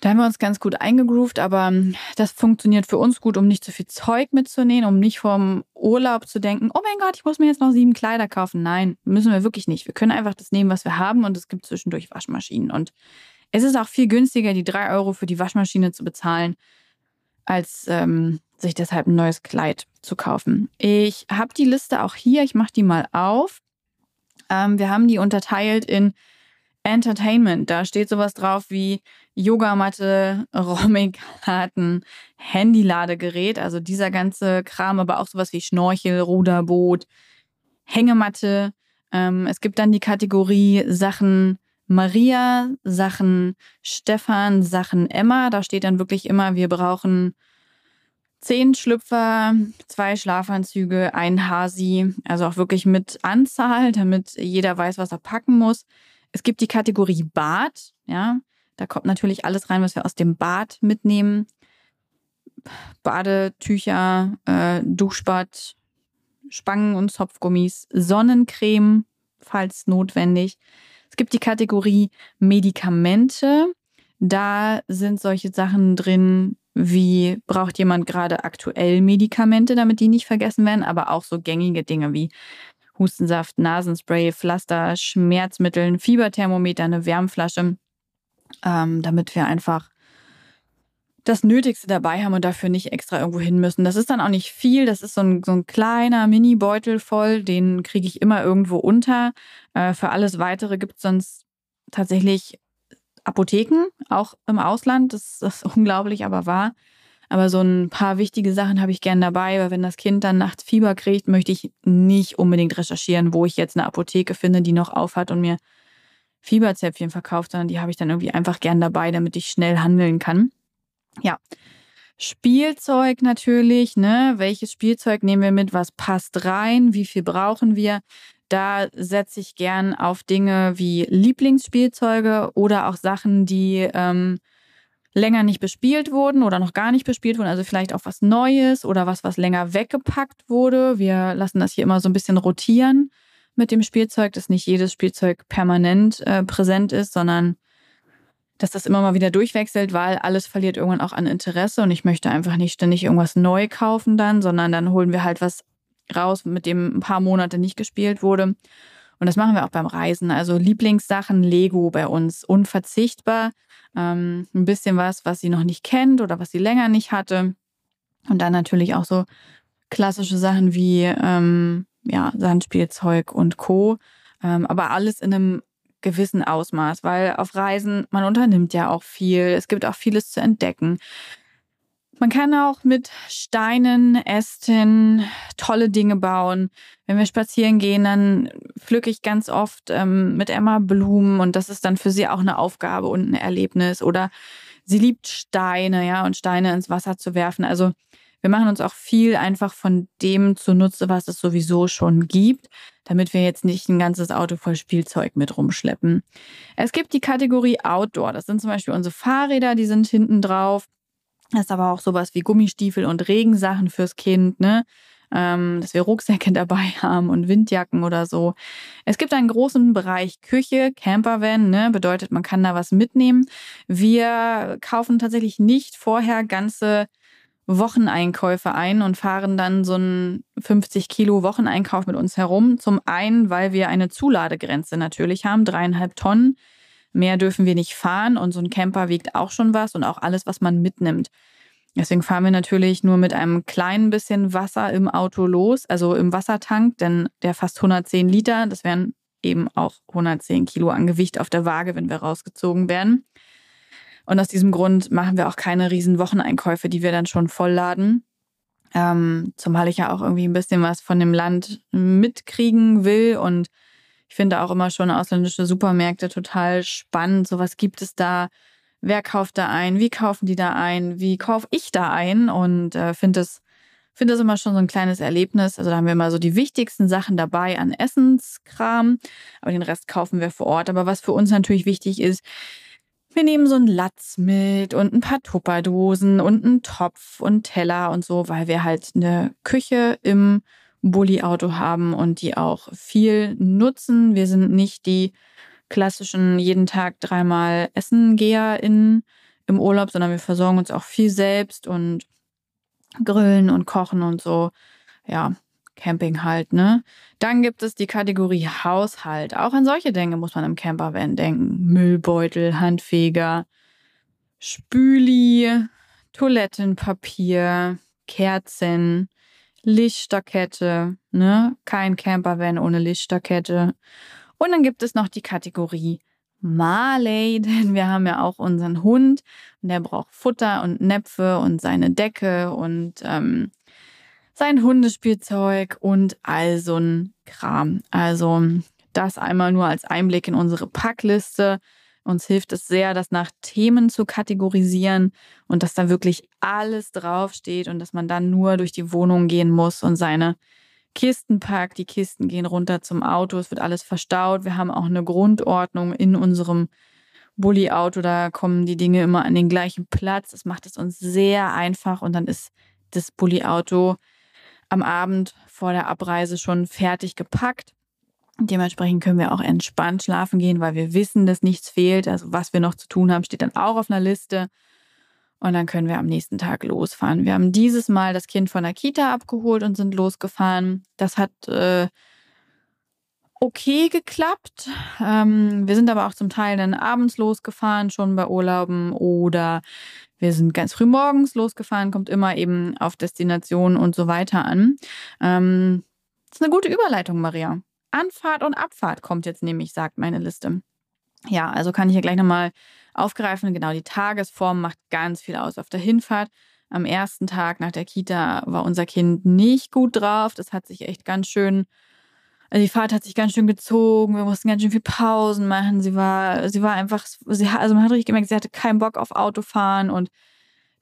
da haben wir uns ganz gut eingegroovt, aber ähm, das funktioniert für uns gut, um nicht zu viel Zeug mitzunehmen, um nicht vom Urlaub zu denken, oh mein Gott, ich muss mir jetzt noch sieben Kleider kaufen. Nein, müssen wir wirklich nicht. Wir können einfach das nehmen, was wir haben und es gibt zwischendurch Waschmaschinen. Und es ist auch viel günstiger, die drei Euro für die Waschmaschine zu bezahlen, als ähm, sich deshalb ein neues Kleid zu kaufen. Ich habe die Liste auch hier, ich mache die mal auf. Ähm, wir haben die unterteilt in Entertainment. Da steht sowas drauf wie Yogamatte, Rommingkarten, Handyladegerät, also dieser ganze Kram, aber auch sowas wie Schnorchel, Ruderboot, Hängematte. Ähm, es gibt dann die Kategorie Sachen Maria, Sachen Stefan, Sachen Emma. Da steht dann wirklich immer, wir brauchen zehn Schlüpfer, zwei Schlafanzüge, ein Hasi, also auch wirklich mit Anzahl, damit jeder weiß, was er packen muss. Es gibt die Kategorie Bad, ja. Da kommt natürlich alles rein, was wir aus dem Bad mitnehmen. Badetücher, äh, Duschbad, Spangen und Zopfgummis, Sonnencreme, falls notwendig. Es gibt die Kategorie Medikamente. Da sind solche Sachen drin, wie braucht jemand gerade aktuell Medikamente, damit die nicht vergessen werden, aber auch so gängige Dinge wie Hustensaft, Nasenspray, Pflaster, Schmerzmittel, Fieberthermometer, eine Wärmflasche, ähm, damit wir einfach das Nötigste dabei haben und dafür nicht extra irgendwo hin müssen. Das ist dann auch nicht viel. Das ist so ein, so ein kleiner Mini-Beutel voll. Den kriege ich immer irgendwo unter. Äh, für alles Weitere gibt es sonst tatsächlich Apotheken, auch im Ausland. Das ist unglaublich, aber wahr. Aber so ein paar wichtige Sachen habe ich gern dabei, weil wenn das Kind dann nachts Fieber kriegt, möchte ich nicht unbedingt recherchieren, wo ich jetzt eine Apotheke finde, die noch aufhat und mir Fieberzäpfchen verkauft, sondern die habe ich dann irgendwie einfach gern dabei, damit ich schnell handeln kann. Ja. Spielzeug natürlich, ne? Welches Spielzeug nehmen wir mit? Was passt rein? Wie viel brauchen wir? Da setze ich gern auf Dinge wie Lieblingsspielzeuge oder auch Sachen, die ähm, länger nicht bespielt wurden oder noch gar nicht bespielt wurden. Also vielleicht auch was Neues oder was, was länger weggepackt wurde. Wir lassen das hier immer so ein bisschen rotieren mit dem Spielzeug, dass nicht jedes Spielzeug permanent äh, präsent ist, sondern dass das immer mal wieder durchwechselt, weil alles verliert irgendwann auch an Interesse und ich möchte einfach nicht ständig irgendwas neu kaufen dann, sondern dann holen wir halt was raus, mit dem ein paar Monate nicht gespielt wurde. Und das machen wir auch beim Reisen. Also Lieblingssachen, Lego bei uns unverzichtbar. Ähm, ein bisschen was, was sie noch nicht kennt oder was sie länger nicht hatte. Und dann natürlich auch so klassische Sachen wie ähm, ja, Sandspielzeug und Co. Ähm, aber alles in einem gewissen Ausmaß, weil auf Reisen, man unternimmt ja auch viel, es gibt auch vieles zu entdecken. Man kann auch mit Steinen, Ästen tolle Dinge bauen. Wenn wir spazieren gehen, dann pflücke ich ganz oft ähm, mit Emma Blumen und das ist dann für sie auch eine Aufgabe und ein Erlebnis. Oder sie liebt Steine, ja, und Steine ins Wasser zu werfen. Also wir machen uns auch viel einfach von dem zunutze, was es sowieso schon gibt, damit wir jetzt nicht ein ganzes Auto voll Spielzeug mit rumschleppen. Es gibt die Kategorie Outdoor. Das sind zum Beispiel unsere Fahrräder, die sind hinten drauf. Das ist aber auch sowas wie Gummistiefel und Regensachen fürs Kind, ne? Ähm, dass wir Rucksäcke dabei haben und Windjacken oder so. Es gibt einen großen Bereich Küche, Campervan, ne? bedeutet, man kann da was mitnehmen. Wir kaufen tatsächlich nicht vorher ganze Wocheneinkäufe ein und fahren dann so einen 50 Kilo Wocheneinkauf mit uns herum. Zum einen, weil wir eine Zuladegrenze natürlich haben, dreieinhalb Tonnen. Mehr dürfen wir nicht fahren und so ein Camper wiegt auch schon was und auch alles, was man mitnimmt. Deswegen fahren wir natürlich nur mit einem kleinen bisschen Wasser im Auto los, also im Wassertank, denn der fast 110 Liter, das wären eben auch 110 Kilo an Gewicht auf der Waage, wenn wir rausgezogen werden. Und aus diesem Grund machen wir auch keine riesen Wocheneinkäufe, die wir dann schon vollladen. Ähm, zumal ich ja auch irgendwie ein bisschen was von dem Land mitkriegen will. Und ich finde auch immer schon ausländische Supermärkte total spannend. So was gibt es da? Wer kauft da ein? Wie kaufen die da ein? Wie kaufe ich da ein? Und äh, finde es finde das immer schon so ein kleines Erlebnis. Also da haben wir immer so die wichtigsten Sachen dabei an Essenskram, aber den Rest kaufen wir vor Ort. Aber was für uns natürlich wichtig ist, wir nehmen so einen Latz mit und ein paar Tupperdosen und einen Topf und Teller und so, weil wir halt eine Küche im Bulli-Auto haben und die auch viel nutzen. Wir sind nicht die klassischen jeden Tag dreimal Essengeher in, im Urlaub, sondern wir versorgen uns auch viel selbst und grillen und kochen und so. Ja, Camping halt, ne? Dann gibt es die Kategorie Haushalt. Auch an solche Dinge muss man im Campervan denken. Müllbeutel, Handfeger, Spüli, Toilettenpapier, Kerzen, Lichterkette, ne? Kein Campervan ohne Lichterkette. Und dann gibt es noch die Kategorie Marley, denn wir haben ja auch unseren Hund und der braucht Futter und Näpfe und seine Decke und ähm, sein Hundespielzeug und all so ein Kram. Also das einmal nur als Einblick in unsere Packliste. Uns hilft es sehr, das nach Themen zu kategorisieren und dass da wirklich alles draufsteht und dass man dann nur durch die Wohnung gehen muss und seine Kisten packt. Die Kisten gehen runter zum Auto, es wird alles verstaut. Wir haben auch eine Grundordnung in unserem Bulli-Auto. Da kommen die Dinge immer an den gleichen Platz. Das macht es uns sehr einfach und dann ist das Bulli-Auto am Abend vor der Abreise schon fertig gepackt. Dementsprechend können wir auch entspannt schlafen gehen, weil wir wissen, dass nichts fehlt. Also was wir noch zu tun haben, steht dann auch auf einer Liste. Und dann können wir am nächsten Tag losfahren. Wir haben dieses Mal das Kind von der Kita abgeholt und sind losgefahren. Das hat äh, okay geklappt. Ähm, wir sind aber auch zum Teil dann abends losgefahren, schon bei Urlauben oder wir sind ganz früh morgens losgefahren, kommt immer eben auf Destination und so weiter an. Ähm, das ist eine gute Überleitung, Maria. Anfahrt und Abfahrt kommt jetzt nämlich, sagt meine Liste. Ja, also kann ich hier gleich nochmal aufgreifen. Genau, die Tagesform macht ganz viel aus. Auf der Hinfahrt am ersten Tag nach der Kita war unser Kind nicht gut drauf. Das hat sich echt ganz schön also die Fahrt hat sich ganz schön gezogen, wir mussten ganz schön viel Pausen machen. Sie war, sie war einfach, sie, also man hat richtig gemerkt, sie hatte keinen Bock auf Autofahren und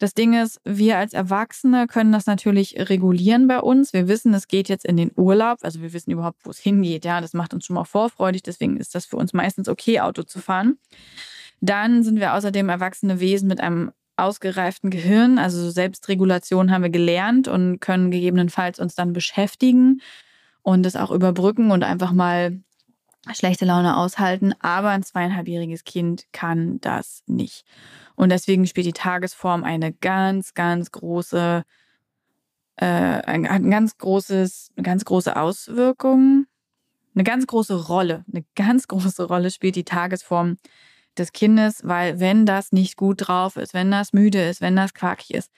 das Ding ist, wir als Erwachsene können das natürlich regulieren bei uns. Wir wissen, es geht jetzt in den Urlaub, also wir wissen überhaupt, wo es hingeht. Ja, das macht uns schon mal vorfreudig, deswegen ist das für uns meistens okay, Auto zu fahren. Dann sind wir außerdem erwachsene Wesen mit einem ausgereiften Gehirn, also Selbstregulation haben wir gelernt und können gegebenenfalls uns dann beschäftigen und das auch überbrücken und einfach mal schlechte Laune aushalten. Aber ein zweieinhalbjähriges Kind kann das nicht. Und deswegen spielt die Tagesform eine ganz, ganz große, äh, ein, ein ganz großes, eine ganz große Auswirkung, eine ganz große Rolle, eine ganz große Rolle spielt die Tagesform des Kindes, weil wenn das nicht gut drauf ist, wenn das müde ist, wenn das quakig ist,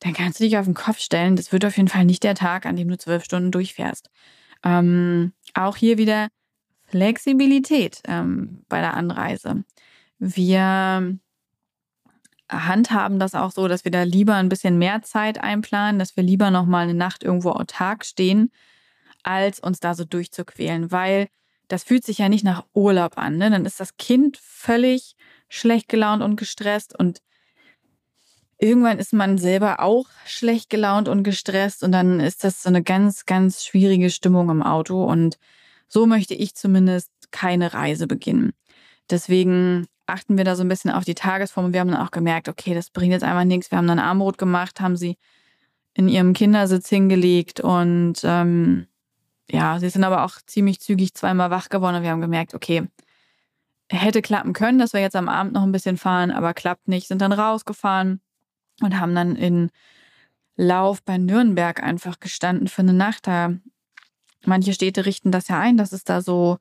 dann kannst du dich auf den Kopf stellen. Das wird auf jeden Fall nicht der Tag, an dem du zwölf Stunden durchfährst. Ähm, auch hier wieder Flexibilität ähm, bei der Anreise. Wir handhaben das auch so, dass wir da lieber ein bisschen mehr Zeit einplanen, dass wir lieber noch mal eine Nacht irgendwo autark stehen, als uns da so durchzuquälen, weil das fühlt sich ja nicht nach Urlaub an. Ne? Dann ist das Kind völlig schlecht gelaunt und gestresst und irgendwann ist man selber auch schlecht gelaunt und gestresst und dann ist das so eine ganz, ganz schwierige Stimmung im Auto und so möchte ich zumindest keine Reise beginnen. Deswegen achten wir da so ein bisschen auf die Tagesform und wir haben dann auch gemerkt, okay, das bringt jetzt einfach nichts. Wir haben dann Armbrot gemacht, haben sie in ihrem Kindersitz hingelegt und ähm, ja, sie sind aber auch ziemlich zügig zweimal wach geworden und wir haben gemerkt, okay, hätte klappen können, dass wir jetzt am Abend noch ein bisschen fahren, aber klappt nicht, sind dann rausgefahren, und haben dann in Lauf bei Nürnberg einfach gestanden für eine Nacht. Da manche Städte richten das ja ein, dass es da so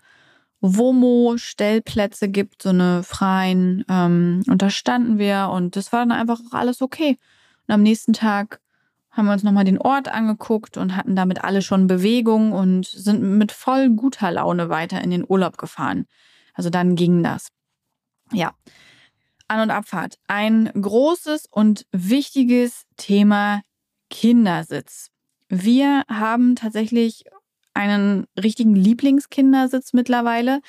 Womo-Stellplätze gibt, so eine freien. Ähm, und da standen wir und das war dann einfach auch alles okay. Und am nächsten Tag haben wir uns nochmal den Ort angeguckt und hatten damit alle schon Bewegung und sind mit voll guter Laune weiter in den Urlaub gefahren. Also dann ging das. Ja, an- und Abfahrt. Ein großes und wichtiges Thema Kindersitz. Wir haben tatsächlich einen richtigen Lieblingskindersitz mittlerweile.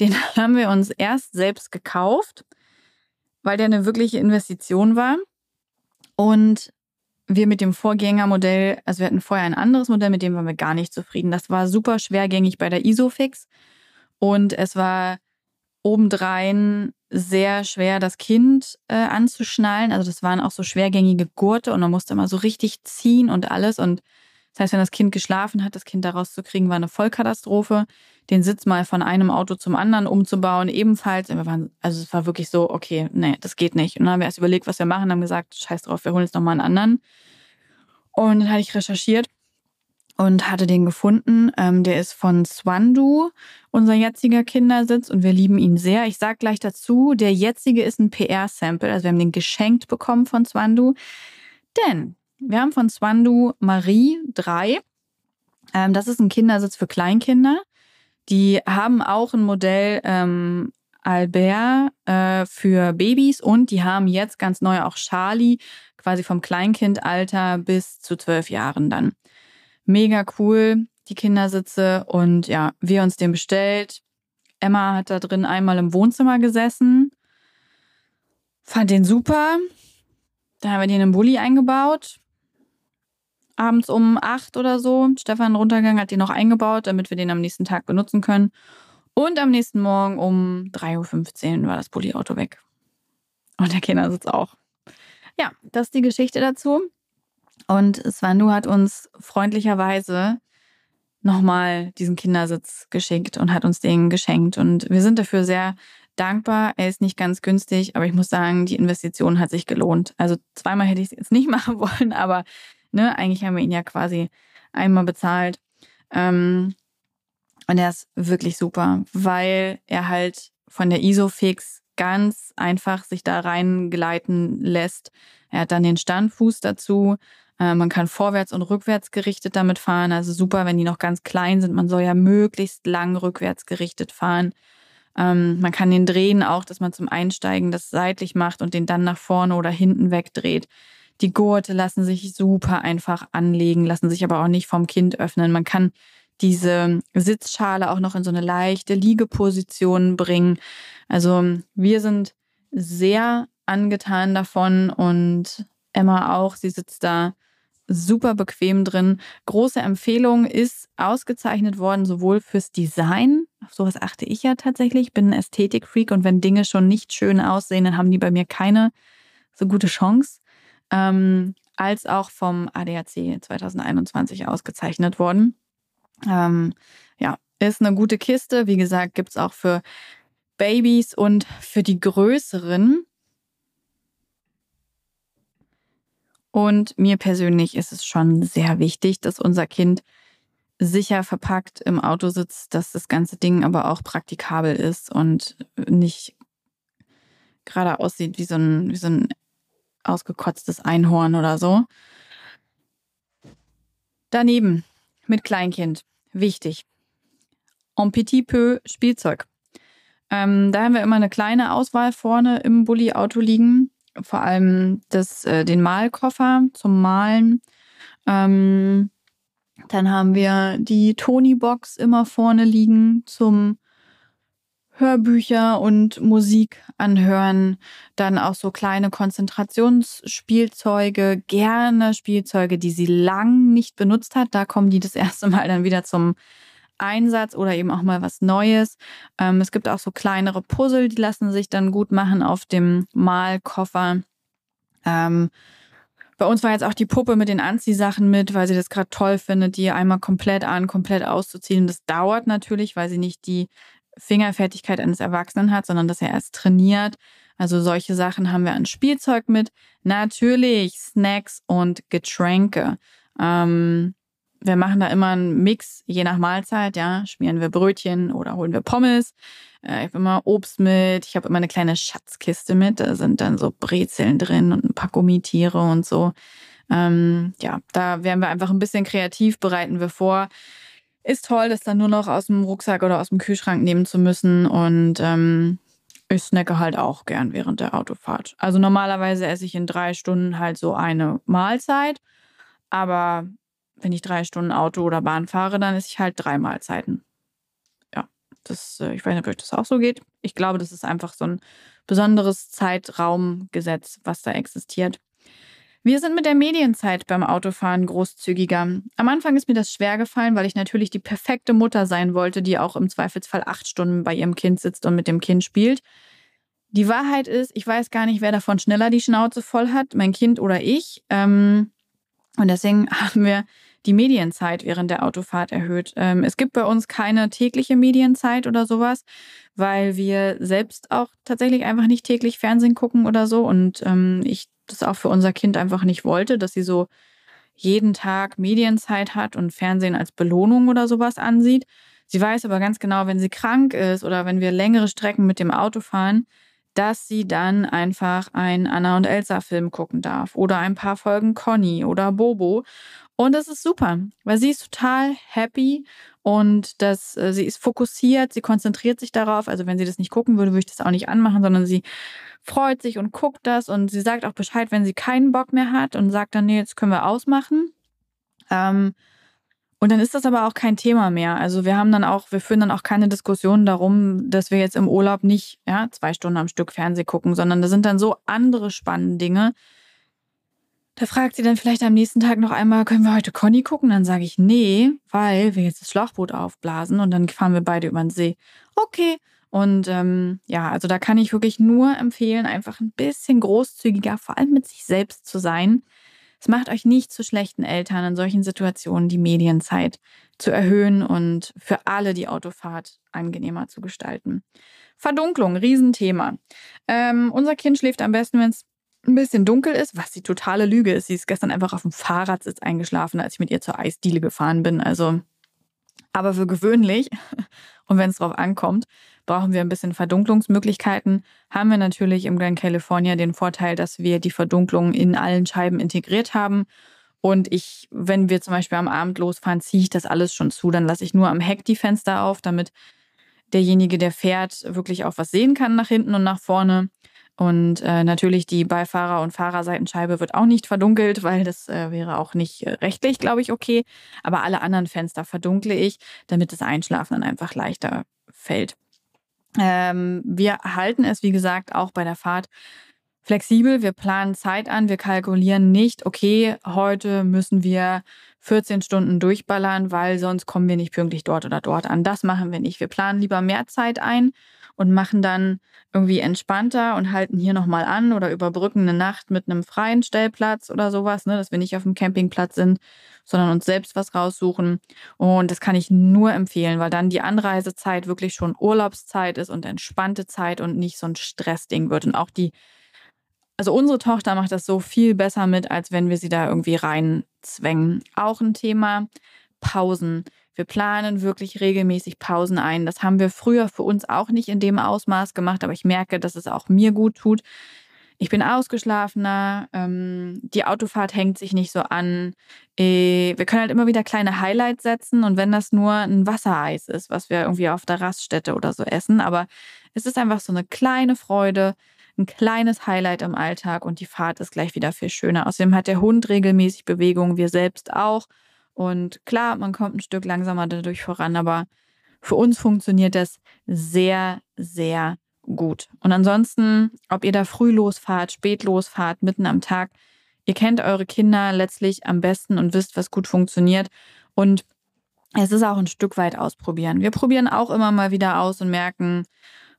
Den haben wir uns erst selbst gekauft, weil der eine wirkliche Investition war. Und wir mit dem Vorgängermodell, also wir hatten vorher ein anderes Modell, mit dem waren wir gar nicht zufrieden. Das war super schwergängig bei der Isofix und es war obendrein sehr schwer, das Kind äh, anzuschnallen. Also das waren auch so schwergängige Gurte und man musste immer so richtig ziehen und alles. Und das heißt, wenn das Kind geschlafen hat, das Kind da rauszukriegen, war eine Vollkatastrophe. Den Sitz mal von einem Auto zum anderen umzubauen, ebenfalls. Waren, also es war wirklich so, okay, nee, das geht nicht. Und dann haben wir erst überlegt, was wir machen, haben gesagt, scheiß drauf, wir holen jetzt nochmal einen anderen. Und dann hatte ich recherchiert und hatte den gefunden. Ähm, der ist von Swandu, unser jetziger Kindersitz, und wir lieben ihn sehr. Ich sag gleich dazu, der jetzige ist ein PR-Sample, also wir haben den geschenkt bekommen von Swandu. Denn wir haben von Swandu Marie 3. Ähm, das ist ein Kindersitz für Kleinkinder. Die haben auch ein Modell ähm, Albert äh, für Babys und die haben jetzt ganz neu auch Charlie, quasi vom Kleinkindalter bis zu zwölf Jahren dann. Mega cool, die Kindersitze und ja, wir uns den bestellt. Emma hat da drin einmal im Wohnzimmer gesessen, fand den super. Dann haben wir den im Bulli eingebaut. Abends um acht oder so. Stefan runtergegangen, hat den noch eingebaut, damit wir den am nächsten Tag benutzen können. Und am nächsten Morgen um 3.15 Uhr war das Bulli-Auto weg. Und der Kindersitz auch. Ja, das ist die Geschichte dazu. Und Svandu hat uns freundlicherweise nochmal diesen Kindersitz geschickt und hat uns den geschenkt. Und wir sind dafür sehr dankbar. Er ist nicht ganz günstig, aber ich muss sagen, die Investition hat sich gelohnt. Also zweimal hätte ich es jetzt nicht machen wollen, aber ne, eigentlich haben wir ihn ja quasi einmal bezahlt. Ähm, und er ist wirklich super, weil er halt von der Isofix ganz einfach sich da reingleiten lässt. Er hat dann den Standfuß dazu. Äh, man kann vorwärts und rückwärts gerichtet damit fahren. Also super, wenn die noch ganz klein sind. Man soll ja möglichst lang rückwärts gerichtet fahren. Ähm, man kann den drehen auch, dass man zum Einsteigen das seitlich macht und den dann nach vorne oder hinten wegdreht. Die Gurte lassen sich super einfach anlegen, lassen sich aber auch nicht vom Kind öffnen. Man kann diese Sitzschale auch noch in so eine leichte Liegeposition bringen. Also wir sind sehr angetan davon und Emma auch. Sie sitzt da super bequem drin. Große Empfehlung ist ausgezeichnet worden, sowohl fürs Design, auf sowas achte ich ja tatsächlich, ich bin ein Ästhetikfreak und wenn Dinge schon nicht schön aussehen, dann haben die bei mir keine so gute Chance, ähm, als auch vom ADAC 2021 ausgezeichnet worden. Ähm, ja, ist eine gute Kiste. Wie gesagt, gibt es auch für Babys und für die größeren. Und mir persönlich ist es schon sehr wichtig, dass unser Kind sicher verpackt im Auto sitzt, dass das ganze Ding aber auch praktikabel ist und nicht gerade aussieht wie so ein, wie so ein ausgekotztes Einhorn oder so. Daneben mit Kleinkind. Wichtig. En petit peu Spielzeug. Ähm, da haben wir immer eine kleine Auswahl vorne im Bulli-Auto liegen. Vor allem das, äh, den Malkoffer zum Malen. Ähm, dann haben wir die Tony-Box immer vorne liegen zum Hörbücher und Musik anhören, dann auch so kleine Konzentrationsspielzeuge, gerne Spielzeuge, die sie lang nicht benutzt hat. Da kommen die das erste Mal dann wieder zum Einsatz oder eben auch mal was Neues. Ähm, es gibt auch so kleinere Puzzle, die lassen sich dann gut machen auf dem Malkoffer. Ähm, bei uns war jetzt auch die Puppe mit den Anziehsachen mit, weil sie das gerade toll findet, die einmal komplett an, komplett auszuziehen. Das dauert natürlich, weil sie nicht die Fingerfertigkeit eines Erwachsenen hat, sondern dass er erst trainiert. Also solche Sachen haben wir an Spielzeug mit. Natürlich Snacks und Getränke. Ähm, wir machen da immer einen Mix, je nach Mahlzeit, ja. Schmieren wir Brötchen oder holen wir Pommes. Äh, ich habe immer Obst mit. Ich habe immer eine kleine Schatzkiste mit. Da sind dann so Brezeln drin und ein paar Gummitiere und so. Ähm, ja, da werden wir einfach ein bisschen kreativ, bereiten wir vor. Ist toll, das dann nur noch aus dem Rucksack oder aus dem Kühlschrank nehmen zu müssen. Und ähm, ich snacke halt auch gern während der Autofahrt. Also normalerweise esse ich in drei Stunden halt so eine Mahlzeit. Aber wenn ich drei Stunden Auto oder Bahn fahre, dann esse ich halt drei Mahlzeiten. Ja, das, äh, ich weiß nicht, ob euch das auch so geht. Ich glaube, das ist einfach so ein besonderes Zeitraumgesetz, was da existiert. Wir sind mit der Medienzeit beim Autofahren großzügiger. Am Anfang ist mir das schwer gefallen, weil ich natürlich die perfekte Mutter sein wollte, die auch im Zweifelsfall acht Stunden bei ihrem Kind sitzt und mit dem Kind spielt. Die Wahrheit ist, ich weiß gar nicht, wer davon schneller die Schnauze voll hat, mein Kind oder ich. Ähm, und deswegen haben wir die Medienzeit während der Autofahrt erhöht. Ähm, es gibt bei uns keine tägliche Medienzeit oder sowas, weil wir selbst auch tatsächlich einfach nicht täglich Fernsehen gucken oder so. Und ähm, ich das auch für unser Kind einfach nicht wollte, dass sie so jeden Tag Medienzeit hat und Fernsehen als Belohnung oder sowas ansieht. Sie weiß aber ganz genau, wenn sie krank ist oder wenn wir längere Strecken mit dem Auto fahren, dass sie dann einfach einen Anna und Elsa Film gucken darf oder ein paar Folgen Conny oder Bobo. Und das ist super, weil sie ist total happy und das, äh, sie ist fokussiert, sie konzentriert sich darauf. Also wenn sie das nicht gucken würde, würde ich das auch nicht anmachen, sondern sie freut sich und guckt das und sie sagt auch Bescheid, wenn sie keinen Bock mehr hat und sagt dann, nee, jetzt können wir ausmachen. Ähm, und dann ist das aber auch kein Thema mehr. Also wir haben dann auch, wir führen dann auch keine Diskussion darum, dass wir jetzt im Urlaub nicht ja, zwei Stunden am Stück Fernseh gucken, sondern da sind dann so andere spannende Dinge, da fragt sie dann vielleicht am nächsten Tag noch einmal, können wir heute Conny gucken? Dann sage ich, nee, weil wir jetzt das Schlauchboot aufblasen und dann fahren wir beide über den See. Okay. Und ähm, ja, also da kann ich wirklich nur empfehlen, einfach ein bisschen großzügiger, vor allem mit sich selbst zu sein. Es macht euch nicht zu schlechten Eltern in solchen Situationen die Medienzeit zu erhöhen und für alle die Autofahrt angenehmer zu gestalten. Verdunklung, Riesenthema. Ähm, unser Kind schläft am besten, wenn es ein bisschen dunkel ist, was die totale Lüge ist. Sie ist gestern einfach auf dem Fahrradsitz eingeschlafen, als ich mit ihr zur Eisdiele gefahren bin. Also, aber für gewöhnlich, und wenn es drauf ankommt, brauchen wir ein bisschen Verdunklungsmöglichkeiten. Haben wir natürlich im Grand California den Vorteil, dass wir die Verdunklung in allen Scheiben integriert haben. Und ich, wenn wir zum Beispiel am Abend losfahren, ziehe ich das alles schon zu. Dann lasse ich nur am Heck die Fenster auf, damit derjenige, der fährt, wirklich auch was sehen kann nach hinten und nach vorne. Und äh, natürlich die Beifahrer- und Fahrerseitenscheibe wird auch nicht verdunkelt, weil das äh, wäre auch nicht äh, rechtlich, glaube ich, okay. Aber alle anderen Fenster verdunkle ich, damit das Einschlafen dann einfach leichter fällt. Ähm, wir halten es, wie gesagt, auch bei der Fahrt flexibel. Wir planen Zeit an. Wir kalkulieren nicht, okay, heute müssen wir 14 Stunden durchballern, weil sonst kommen wir nicht pünktlich dort oder dort an. Das machen wir nicht. Wir planen lieber mehr Zeit ein und machen dann irgendwie entspannter und halten hier nochmal an oder überbrücken eine Nacht mit einem freien Stellplatz oder sowas, ne, dass wir nicht auf dem Campingplatz sind, sondern uns selbst was raussuchen. Und das kann ich nur empfehlen, weil dann die Anreisezeit wirklich schon Urlaubszeit ist und entspannte Zeit und nicht so ein Stressding wird. Und auch die, also unsere Tochter macht das so viel besser mit, als wenn wir sie da irgendwie reinzwängen. Auch ein Thema Pausen. Wir planen wirklich regelmäßig Pausen ein. Das haben wir früher für uns auch nicht in dem Ausmaß gemacht, aber ich merke, dass es auch mir gut tut. Ich bin ausgeschlafener, ähm, die Autofahrt hängt sich nicht so an. Äh, wir können halt immer wieder kleine Highlights setzen und wenn das nur ein Wassereis ist, was wir irgendwie auf der Raststätte oder so essen, aber es ist einfach so eine kleine Freude, ein kleines Highlight im Alltag und die Fahrt ist gleich wieder viel schöner. Außerdem hat der Hund regelmäßig Bewegung, wir selbst auch. Und klar, man kommt ein Stück langsamer dadurch voran, aber für uns funktioniert das sehr, sehr gut. Und ansonsten, ob ihr da früh losfahrt, spät losfahrt, mitten am Tag, ihr kennt eure Kinder letztlich am besten und wisst, was gut funktioniert. Und es ist auch ein Stück weit ausprobieren. Wir probieren auch immer mal wieder aus und merken,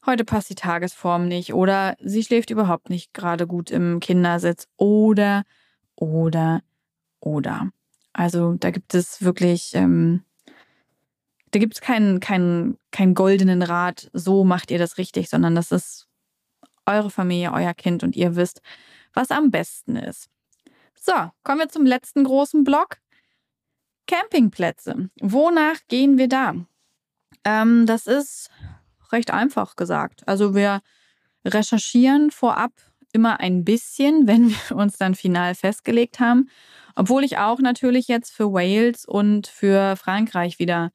heute passt die Tagesform nicht oder sie schläft überhaupt nicht gerade gut im Kindersitz oder, oder, oder. Also da gibt es wirklich, ähm, da gibt es keinen, keinen, keinen goldenen Rat, so macht ihr das richtig, sondern das ist eure Familie, euer Kind und ihr wisst, was am besten ist. So, kommen wir zum letzten großen Block. Campingplätze. Wonach gehen wir da? Ähm, das ist recht einfach gesagt. Also wir recherchieren vorab immer ein bisschen, wenn wir uns dann final festgelegt haben obwohl ich auch natürlich jetzt für Wales und für Frankreich wieder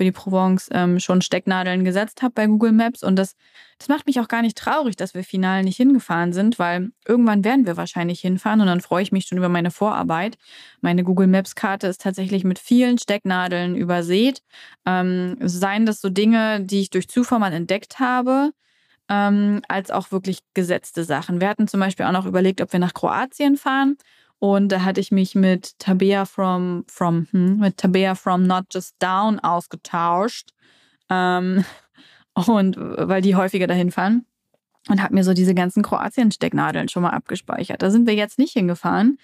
für die Provence ähm, schon Stecknadeln gesetzt habe bei Google Maps. Und das, das macht mich auch gar nicht traurig, dass wir final nicht hingefahren sind, weil irgendwann werden wir wahrscheinlich hinfahren und dann freue ich mich schon über meine Vorarbeit. Meine Google Maps-Karte ist tatsächlich mit vielen Stecknadeln übersät. Ähm, seien das so Dinge, die ich durch Zufall mal entdeckt habe, ähm, als auch wirklich gesetzte Sachen. Wir hatten zum Beispiel auch noch überlegt, ob wir nach Kroatien fahren. Und da hatte ich mich mit Tabea from, from, hm, mit Tabea from Not Just Down ausgetauscht. Ähm, und weil die häufiger dahin fahren. Und habe mir so diese ganzen Kroatien-Stecknadeln schon mal abgespeichert. Da sind wir jetzt nicht hingefahren.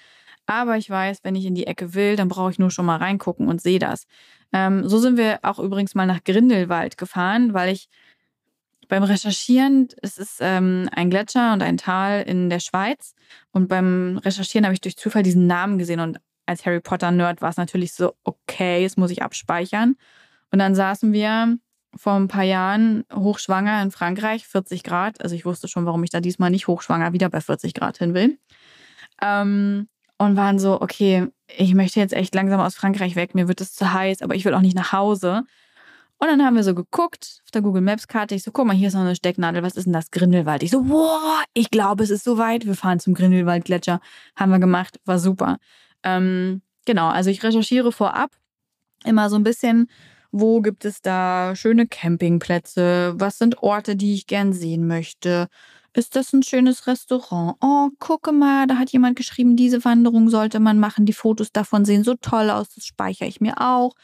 Aber ich weiß, wenn ich in die Ecke will, dann brauche ich nur schon mal reingucken und sehe das. Ähm, so sind wir auch übrigens mal nach Grindelwald gefahren, weil ich beim Recherchieren, es ist ähm, ein Gletscher und ein Tal in der Schweiz. Und beim Recherchieren habe ich durch Zufall diesen Namen gesehen. Und als Harry Potter-Nerd war es natürlich so, okay, das muss ich abspeichern. Und dann saßen wir vor ein paar Jahren hochschwanger in Frankreich, 40 Grad. Also ich wusste schon, warum ich da diesmal nicht hochschwanger wieder bei 40 Grad hin will. Ähm, und waren so, okay, ich möchte jetzt echt langsam aus Frankreich weg. Mir wird es zu heiß, aber ich will auch nicht nach Hause. Und dann haben wir so geguckt auf der Google Maps Karte. Ich so, guck mal, hier ist noch eine Stecknadel. Was ist denn das? Grindelwald. Ich so, boah, ich glaube, es ist soweit. Wir fahren zum Grindelwald Gletscher. Haben wir gemacht. War super. Ähm, genau. Also ich recherchiere vorab immer so ein bisschen, wo gibt es da schöne Campingplätze? Was sind Orte, die ich gern sehen möchte? Ist das ein schönes Restaurant? Oh, gucke mal, da hat jemand geschrieben, diese Wanderung sollte man machen. Die Fotos davon sehen so toll aus. Das speichere ich mir auch.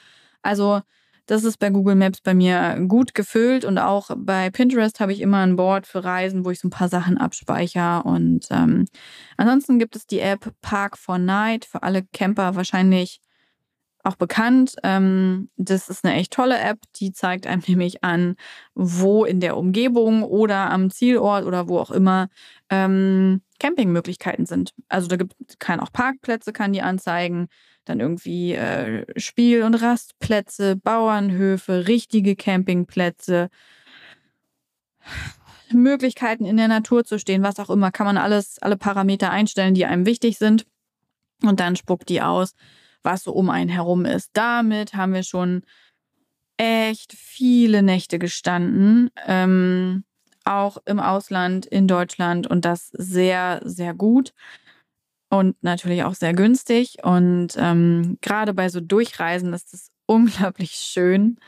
Also das ist bei Google Maps bei mir gut gefüllt und auch bei Pinterest habe ich immer ein Board für Reisen, wo ich so ein paar Sachen abspeichere. Und ähm, ansonsten gibt es die App Park for Night für alle Camper wahrscheinlich auch bekannt. Ähm, das ist eine echt tolle App, die zeigt einem nämlich an, wo in der Umgebung oder am Zielort oder wo auch immer ähm, Campingmöglichkeiten sind. Also da gibt, kann auch Parkplätze, kann die anzeigen dann irgendwie äh, Spiel- und Rastplätze, Bauernhöfe, richtige Campingplätze, Möglichkeiten in der Natur zu stehen, was auch immer, kann man alles, alle Parameter einstellen, die einem wichtig sind. Und dann spuckt die aus, was so um einen herum ist. Damit haben wir schon echt viele Nächte gestanden. Ähm, auch im Ausland, in Deutschland und das sehr, sehr gut und natürlich auch sehr günstig. Und ähm, gerade bei so Durchreisen ist es unglaublich schön,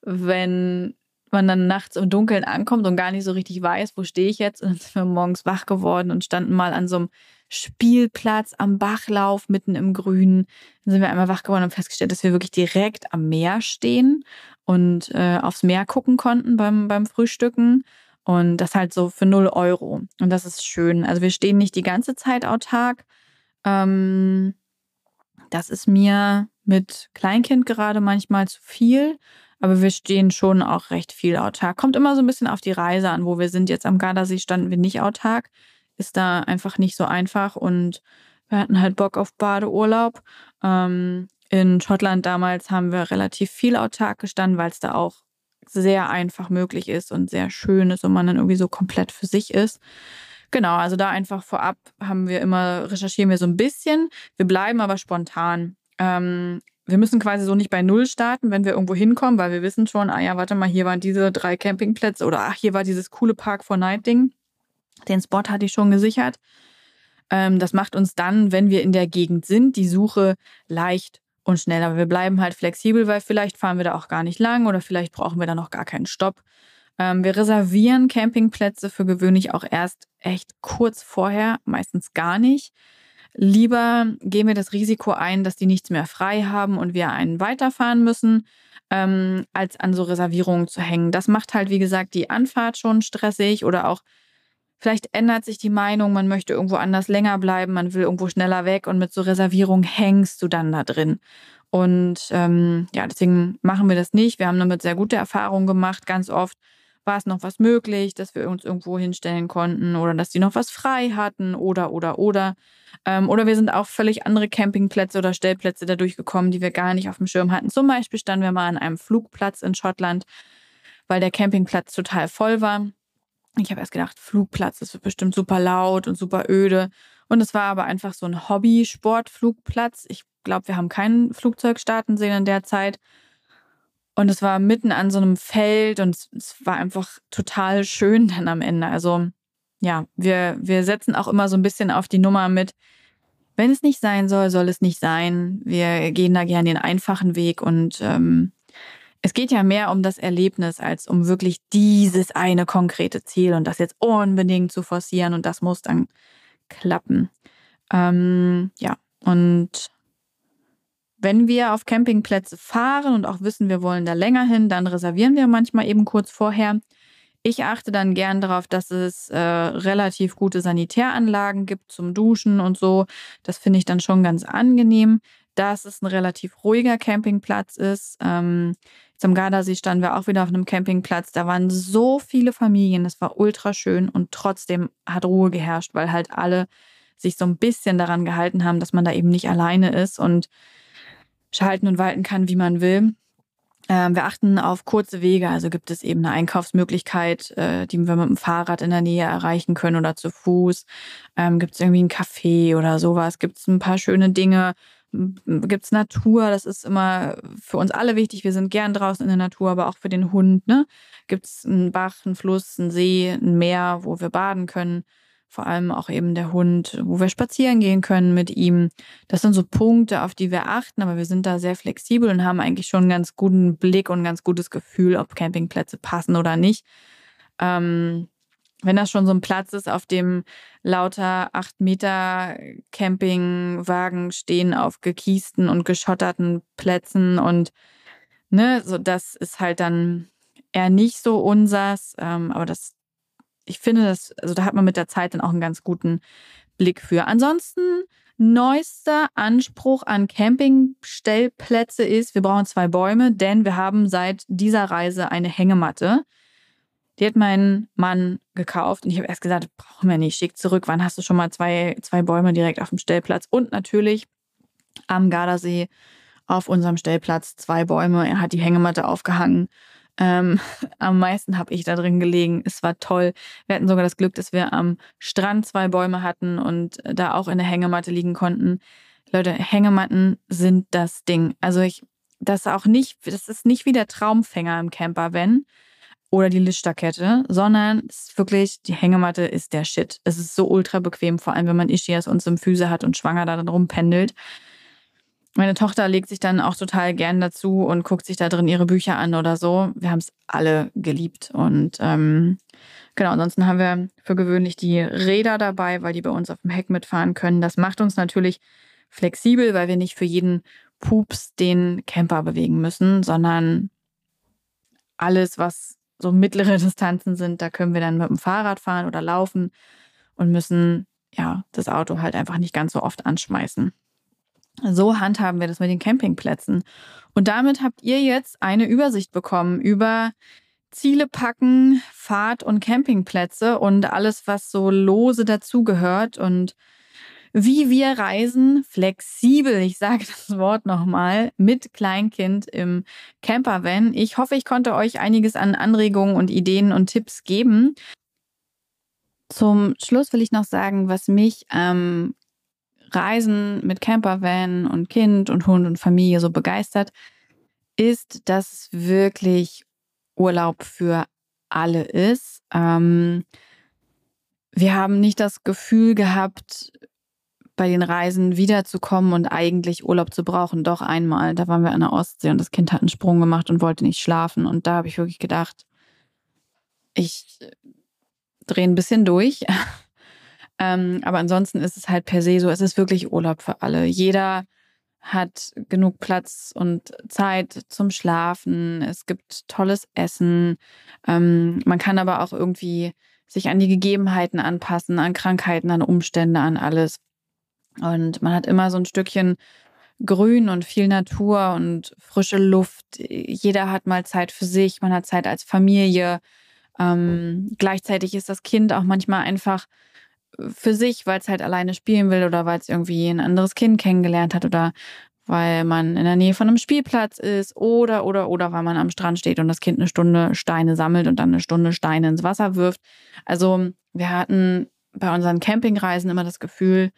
wenn man dann nachts im Dunkeln ankommt und gar nicht so richtig weiß, wo stehe ich jetzt. Und dann sind wir morgens wach geworden und standen mal an so einem Spielplatz am Bachlauf mitten im Grünen. Dann sind wir einmal wach geworden und festgestellt, dass wir wirklich direkt am Meer stehen und äh, aufs Meer gucken konnten beim, beim Frühstücken. Und das halt so für 0 Euro. Und das ist schön. Also wir stehen nicht die ganze Zeit autark. Ähm, das ist mir mit Kleinkind gerade manchmal zu viel. Aber wir stehen schon auch recht viel autark. Kommt immer so ein bisschen auf die Reise an, wo wir sind. Jetzt am Gardasee standen wir nicht autark. Ist da einfach nicht so einfach. Und wir hatten halt Bock auf Badeurlaub. Ähm, in Schottland damals haben wir relativ viel autark gestanden, weil es da auch sehr einfach möglich ist und sehr schön ist und man dann irgendwie so komplett für sich ist. Genau, also da einfach vorab haben wir immer, recherchieren wir so ein bisschen. Wir bleiben aber spontan. Ähm, wir müssen quasi so nicht bei Null starten, wenn wir irgendwo hinkommen, weil wir wissen schon, ah ja, warte mal, hier waren diese drei Campingplätze oder ach, hier war dieses coole Park for Night Ding. Den Spot hatte ich schon gesichert. Ähm, das macht uns dann, wenn wir in der Gegend sind, die Suche leicht und schnell. Aber wir bleiben halt flexibel, weil vielleicht fahren wir da auch gar nicht lang oder vielleicht brauchen wir da noch gar keinen Stopp. Ähm, wir reservieren Campingplätze für gewöhnlich auch erst echt kurz vorher, meistens gar nicht. Lieber gehen wir das Risiko ein, dass die nichts mehr frei haben und wir einen weiterfahren müssen, ähm, als an so Reservierungen zu hängen. Das macht halt, wie gesagt, die Anfahrt schon stressig oder auch Vielleicht ändert sich die Meinung, man möchte irgendwo anders länger bleiben, man will irgendwo schneller weg und mit so Reservierung hängst du dann da drin. Und ähm, ja, deswegen machen wir das nicht. Wir haben damit sehr gute Erfahrungen gemacht. Ganz oft war es noch was möglich, dass wir uns irgendwo hinstellen konnten oder dass die noch was frei hatten oder oder oder. Ähm, oder wir sind auch völlig andere Campingplätze oder Stellplätze dadurch gekommen, die wir gar nicht auf dem Schirm hatten. Zum Beispiel standen wir mal an einem Flugplatz in Schottland, weil der Campingplatz total voll war. Ich habe erst gedacht, Flugplatz, das wird bestimmt super laut und super öde. Und es war aber einfach so ein Hobby-Sportflugplatz. Ich glaube, wir haben kein Flugzeug starten sehen in der Zeit. Und es war mitten an so einem Feld und es war einfach total schön dann am Ende. Also ja, wir, wir setzen auch immer so ein bisschen auf die Nummer mit, wenn es nicht sein soll, soll es nicht sein. Wir gehen da gerne den einfachen Weg und ähm, es geht ja mehr um das Erlebnis als um wirklich dieses eine konkrete Ziel und das jetzt unbedingt zu forcieren und das muss dann klappen. Ähm, ja, und wenn wir auf Campingplätze fahren und auch wissen, wir wollen da länger hin, dann reservieren wir manchmal eben kurz vorher. Ich achte dann gern darauf, dass es äh, relativ gute Sanitäranlagen gibt zum Duschen und so. Das finde ich dann schon ganz angenehm, dass es ein relativ ruhiger Campingplatz ist. Ähm, zum Gardasee standen wir auch wieder auf einem Campingplatz. Da waren so viele Familien. Das war ultra schön und trotzdem hat Ruhe geherrscht, weil halt alle sich so ein bisschen daran gehalten haben, dass man da eben nicht alleine ist und schalten und walten kann, wie man will. Ähm, wir achten auf kurze Wege, also gibt es eben eine Einkaufsmöglichkeit, äh, die wir mit dem Fahrrad in der Nähe erreichen können oder zu Fuß. Ähm, gibt es irgendwie ein Café oder sowas? Gibt es ein paar schöne Dinge, gibt es Natur, das ist immer für uns alle wichtig. Wir sind gern draußen in der Natur, aber auch für den Hund. Ne? Gibt es einen Bach, einen Fluss, einen See, ein Meer, wo wir baden können. Vor allem auch eben der Hund, wo wir spazieren gehen können mit ihm. Das sind so Punkte, auf die wir achten, aber wir sind da sehr flexibel und haben eigentlich schon einen ganz guten Blick und ein ganz gutes Gefühl, ob Campingplätze passen oder nicht. Ähm, wenn das schon so ein Platz ist, auf dem lauter acht Meter Campingwagen stehen auf gekiesten und geschotterten Plätzen und ne, so das ist halt dann eher nicht so unsers, ähm, aber das, ich finde das, also da hat man mit der Zeit dann auch einen ganz guten Blick für. Ansonsten neuester Anspruch an Campingstellplätze ist, wir brauchen zwei Bäume, denn wir haben seit dieser Reise eine Hängematte. Die hat mein Mann gekauft und ich habe erst gesagt, brauchen wir nicht, schick zurück. Wann hast du schon mal zwei, zwei Bäume direkt auf dem Stellplatz? Und natürlich am Gardasee auf unserem Stellplatz zwei Bäume. Er hat die Hängematte aufgehangen. Ähm, am meisten habe ich da drin gelegen. Es war toll. Wir hatten sogar das Glück, dass wir am Strand zwei Bäume hatten und da auch in der Hängematte liegen konnten. Leute, Hängematten sind das Ding. Also ich, das auch nicht, das ist nicht wie der Traumfänger im Camper, wenn oder die Lichterkette, sondern es ist wirklich, die Hängematte ist der Shit. Es ist so ultra bequem, vor allem wenn man Ischias und Füße hat und schwanger da drin rumpendelt. Meine Tochter legt sich dann auch total gern dazu und guckt sich da drin ihre Bücher an oder so. Wir haben es alle geliebt. Und ähm, genau, ansonsten haben wir für gewöhnlich die Räder dabei, weil die bei uns auf dem Heck mitfahren können. Das macht uns natürlich flexibel, weil wir nicht für jeden Pups den Camper bewegen müssen, sondern alles, was so mittlere Distanzen sind, da können wir dann mit dem Fahrrad fahren oder laufen und müssen ja das Auto halt einfach nicht ganz so oft anschmeißen. So handhaben wir das mit den Campingplätzen. Und damit habt ihr jetzt eine Übersicht bekommen über Ziele packen, Fahrt- und Campingplätze und alles, was so lose dazugehört und wie wir reisen, flexibel, ich sage das Wort nochmal, mit Kleinkind im Campervan. Ich hoffe, ich konnte euch einiges an Anregungen und Ideen und Tipps geben. Zum Schluss will ich noch sagen, was mich am Reisen mit Campervan und Kind und Hund und Familie so begeistert, ist, dass es wirklich Urlaub für alle ist. Ähm, wir haben nicht das Gefühl gehabt, bei den Reisen wiederzukommen und eigentlich Urlaub zu brauchen. Doch einmal, da waren wir an der Ostsee und das Kind hat einen Sprung gemacht und wollte nicht schlafen. Und da habe ich wirklich gedacht, ich drehe ein bisschen durch. ähm, aber ansonsten ist es halt per se so, es ist wirklich Urlaub für alle. Jeder hat genug Platz und Zeit zum Schlafen. Es gibt tolles Essen. Ähm, man kann aber auch irgendwie sich an die Gegebenheiten anpassen, an Krankheiten, an Umstände, an alles. Und man hat immer so ein Stückchen Grün und viel Natur und frische Luft. Jeder hat mal Zeit für sich, man hat Zeit als Familie. Ähm, gleichzeitig ist das Kind auch manchmal einfach für sich, weil es halt alleine spielen will oder weil es irgendwie ein anderes Kind kennengelernt hat oder weil man in der Nähe von einem Spielplatz ist oder oder oder weil man am Strand steht und das Kind eine Stunde Steine sammelt und dann eine Stunde Steine ins Wasser wirft. Also wir hatten bei unseren Campingreisen immer das Gefühl,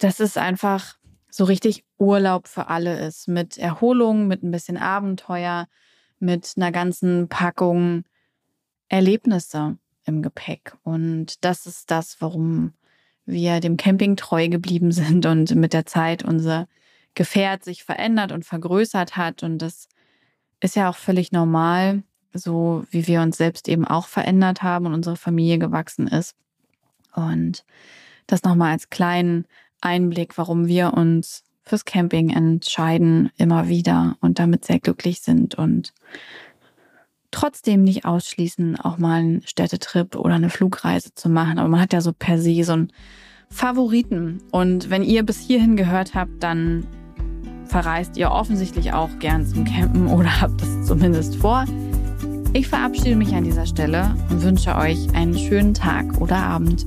dass es einfach so richtig Urlaub für alle ist. Mit Erholung, mit ein bisschen Abenteuer, mit einer ganzen Packung Erlebnisse im Gepäck. Und das ist das, warum wir dem Camping treu geblieben sind und mit der Zeit unser Gefährt sich verändert und vergrößert hat. Und das ist ja auch völlig normal, so wie wir uns selbst eben auch verändert haben und unsere Familie gewachsen ist. Und das nochmal als kleinen Einblick, warum wir uns fürs Camping entscheiden, immer wieder und damit sehr glücklich sind und trotzdem nicht ausschließen, auch mal einen Städtetrip oder eine Flugreise zu machen. Aber man hat ja so per se so einen Favoriten. Und wenn ihr bis hierhin gehört habt, dann verreist ihr offensichtlich auch gern zum Campen oder habt es zumindest vor. Ich verabschiede mich an dieser Stelle und wünsche euch einen schönen Tag oder Abend.